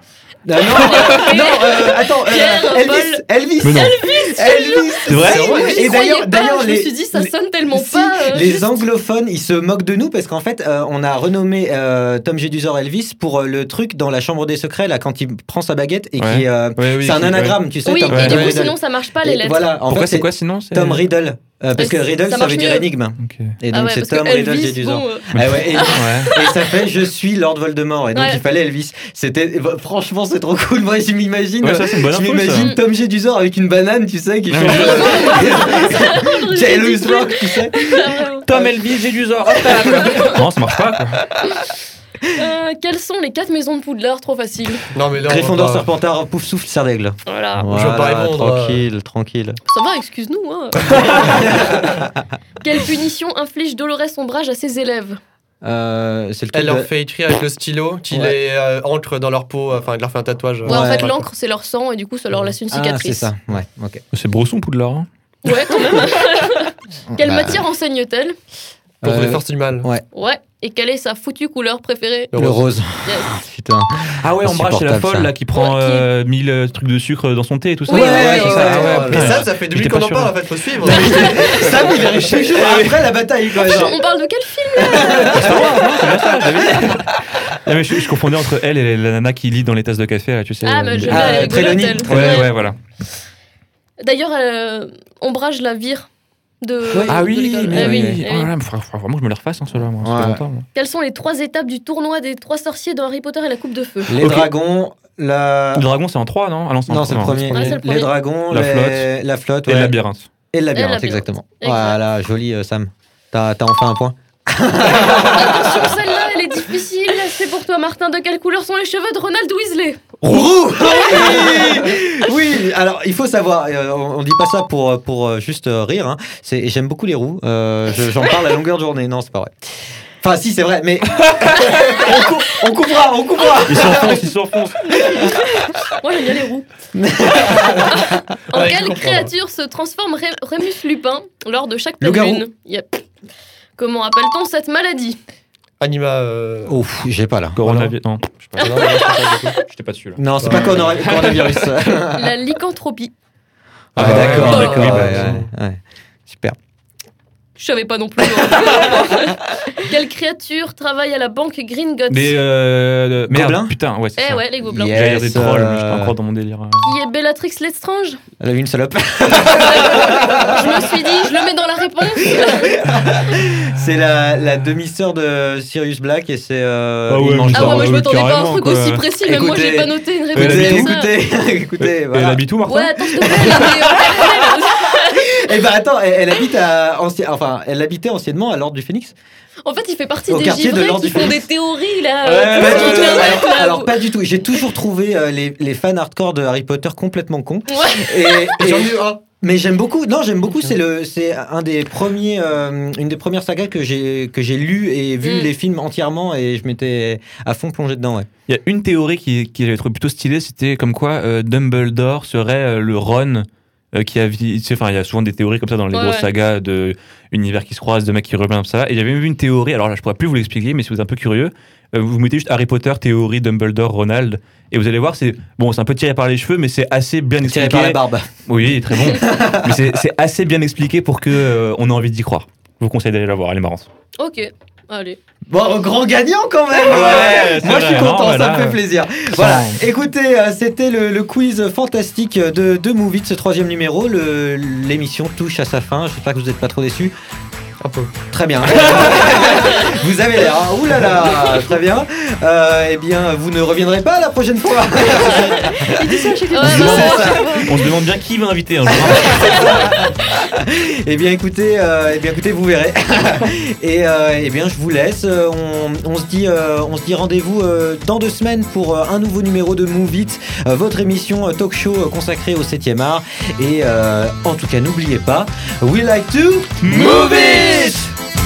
non, *laughs* euh, non, euh, attends, euh, Elvis. Elvis, non. Elvis. C'est vrai Et d'ailleurs, je les, me suis dit ça les- sonne tellement si, pas. euh, les juste. anglophones, ils se moquent de nous parce qu'en fait, euh, on a renommé euh, Tom Jedusor Elvis pour euh, le truc dans la chambre des secrets là quand il prend sa baguette et Ouais. qui, euh, Ouais, oui, c'est un anagramme, tu sais. Oui, Tom, et Ouais. du coup, sinon ça marche pas les Et lettres. Voilà, en Pourquoi c'est quoi sinon c'est- Tom Riddle. Euh, parce que ça Riddle, ça, marche veut dire mieux. énigme. Et Ah donc ouais, c'est Tom Riddle bon, euh, Ah ouais, et, Ouais. et ça fait je suis Lord Voldemort et donc Ouais. il fallait Elvis. C'était franchement c'est trop cool. Moi je m'imagine ça, je m'imagine ça. Tom Jedusor avec une banane, tu sais, qui change. Jailous *laughs* *laughs* Rock, tu sais. Tom Elvis Jedusor. *laughs* non, ça marche pas. Quoi. Euh, quelles sont les quatre maisons de Poudlard Trop facile. Non, mais là. on Gryffondor, pas- Serpentard, Pouf Souffle, Serre d'Aigle. Voilà. je veux pas répondre, euh. Tranquille, tranquille. Ça va, excuse-nous. hein. *laughs* Quelle punition inflige Dolores Ombrage à ses élèves Euh, c'est le truc Elle leur de- fait écrire avec le stylo qui Ouais. les euh, ancre dans leur peau, enfin, il leur fait un tatouage. Ouais, en fait, l'encre, c'est leur sang et du coup, ça leur laisse une Ah, c'est cicatrice. ça. Ouais, ok. C'est Brosson Poudlard. hein. Ouais, quand même. *laughs* Quelle Bah, matière enseigne-t-elle? Pour euh, les forces du mal. ouais. Ouais. Et quelle est sa foutue couleur préférée Le rose. Yes. *laughs* Putain. Ah ouais, Ombrage, c'est la folle ça. là qui prend Ouais, qui- euh, 1000 euh, trucs de sucre dans son thé et tout ça. Ouais, oui, ouais, ça, putain. ça, ça fait depuis J'étais qu'on pas en parle, en fait, faut suivre. Sam, il arrive toujours après la bataille, quoi. genre. On parle de quel film Ah, *laughs* mais je, je confondais entre elle et la nana qui lit dans les tasses de café, là, tu sais. Ah, euh, mais je vais Ah, elle. Ouais, ouais, voilà. D'ailleurs, euh, Ombrage la vire de. Ah oui, Ah oui. oui, ah Oh vraiment je me les refasse, hein, ceux-là, moi. Ça Ouais. fait longtemps. moi. Quelles sont les trois étapes du tournoi des trois sorciers dans Harry Potter et la Coupe de Feu Les dragons, la. Le dragon, c'est en 3, non? Ah non, c'est en trois, le premier. Les, le premier. les dragons, La les- flotte. la flotte, Et le labyrinthe. Et le labyrinthe, labyrinthe. exactement. Exact. Voilà, joli euh, Sam. T'as t'as enfin un point. Attention, celle-là, elle est difficile. C'est pour toi, Martin. De quelle couleur sont les cheveux de Ronald Weasley Roux oui, oui, alors il faut savoir, euh, on, dit pas ça pour, pour euh, juste euh, rire, hein. C'est- j'aime beaucoup les roues, euh, je- j'en parle à longueur de journée, non c'est pas vrai. Enfin si c'est vrai, mais *laughs* on, cou- on coupera, on coupera Ils s'enfoncent, ils s'enfoncent. Moi, j'aime bien les roues. *laughs* en Ouais, je quelle comprends. créature se transforme Ré- Rémus Lupin lors de chaque pleine Loup-garou. lune? Yep. Comment appelle-t-on cette maladie? Anima. euh, Ouf, j'ai pas là. Coronavirus. Non, je sais pas. pas. J'étais dessus là. Non, c'est pas corona- coronavirus. *laughs* La lycanthropie. Ah, Ah, d'accord, ouais, d'accord, ouais, ouais, ouais. Super. Je savais pas non plus. *laughs* Quelle créature travaille à la banque Gringotts Mais euh. Merde, Gobelins putain, ouais, c'est Eh ça. ouais, les gobelins. Dire des Yes, trolls, euh, mais j'étais encore dans mon délire. Qui est Bellatrix Lestrange Elle a eu une salope. *laughs* Je me suis dit, je le mets dans la réponse. *laughs* c'est la, la demi-sœur de Sirius Black et c'est. euh, Ah ouais, mais Ah ouais, moi je m'attendais pas à un truc quoi. aussi précis, même moi j'ai Écoutez, pas noté une réponse. comme ça. Écoutez, écoutez, Et voilà. elle habite où, *laughs* Martin Ouais, attends, s'il te plaît, *laughs* Eh ben attends, elle, elle habite à anci- enfin, elle habitait anciennement à l'ordre du Phénix. En fait, il fait partie Au des quartier de givrés l'Ordre qui font des théories là. Ouais, euh, ouais, Internet, alors, là, alors, pas du tout. J'ai toujours trouvé euh, les, les fans hardcore de Harry Potter complètement cons. Ouais. Et, et- J'en ai eu un. Mais j'aime beaucoup. Non, j'aime beaucoup. C'est le, c'est un des premiers, euh, une des premières sagas que j'ai que j'ai lu et vu Mm. les films entièrement et je m'étais à fond plongé dedans. Ouais. Il y a une théorie qui, qui j'avais trouvé plutôt stylée, c'était comme quoi euh, Dumbledore serait euh, le Ron euh, qui a enfin il y a souvent des théories comme ça dans les Ouais, grosses ouais. sagas de univers qui se croisent, de mecs qui reviennent ça. Et j'avais même vu une théorie. Alors là, je pourrais plus vous l'expliquer, mais si vous êtes un peu curieux, euh, vous mettez juste Harry Potter théorie Dumbledore Ronald et vous allez voir, c'est bon, c'est un peu tiré par les cheveux, mais c'est assez bien Tiré expliqué. par la barbe. Oui, très bon. *laughs* mais c'est c'est assez bien expliqué pour que euh, on ait envie d'y croire. Je vous conseille d'aller la voir, elle est marrante. Ok, allez. Bon, grand gagnant quand même Ouais, c'est Moi je suis non, content, ça voilà. me fait plaisir. Voilà, écoutez, euh, c'était le, le quiz fantastique de, de Movie de ce troisième numéro. L'émission touche à sa fin, j'espère que vous n'êtes pas trop déçus. Un peu. Très bien. *laughs* vous avez l'air, hein. Ouh là là, très bien. Euh, eh bien, vous ne reviendrez pas la prochaine fois. *laughs* Dit ça Ouais, *laughs* ça. On se demande bien qui va inviter un jour. Eh bien écoutez, euh, eh bien écoutez, vous verrez. Et euh, eh bien je vous laisse. On, on se dit, euh, on se dit rendez-vous euh, dans deux semaines pour euh, un nouveau numéro de Move It, euh, votre émission euh, talk show euh, consacrée au 7e art. Et euh, en tout cas, n'oubliez pas, we like to move it. is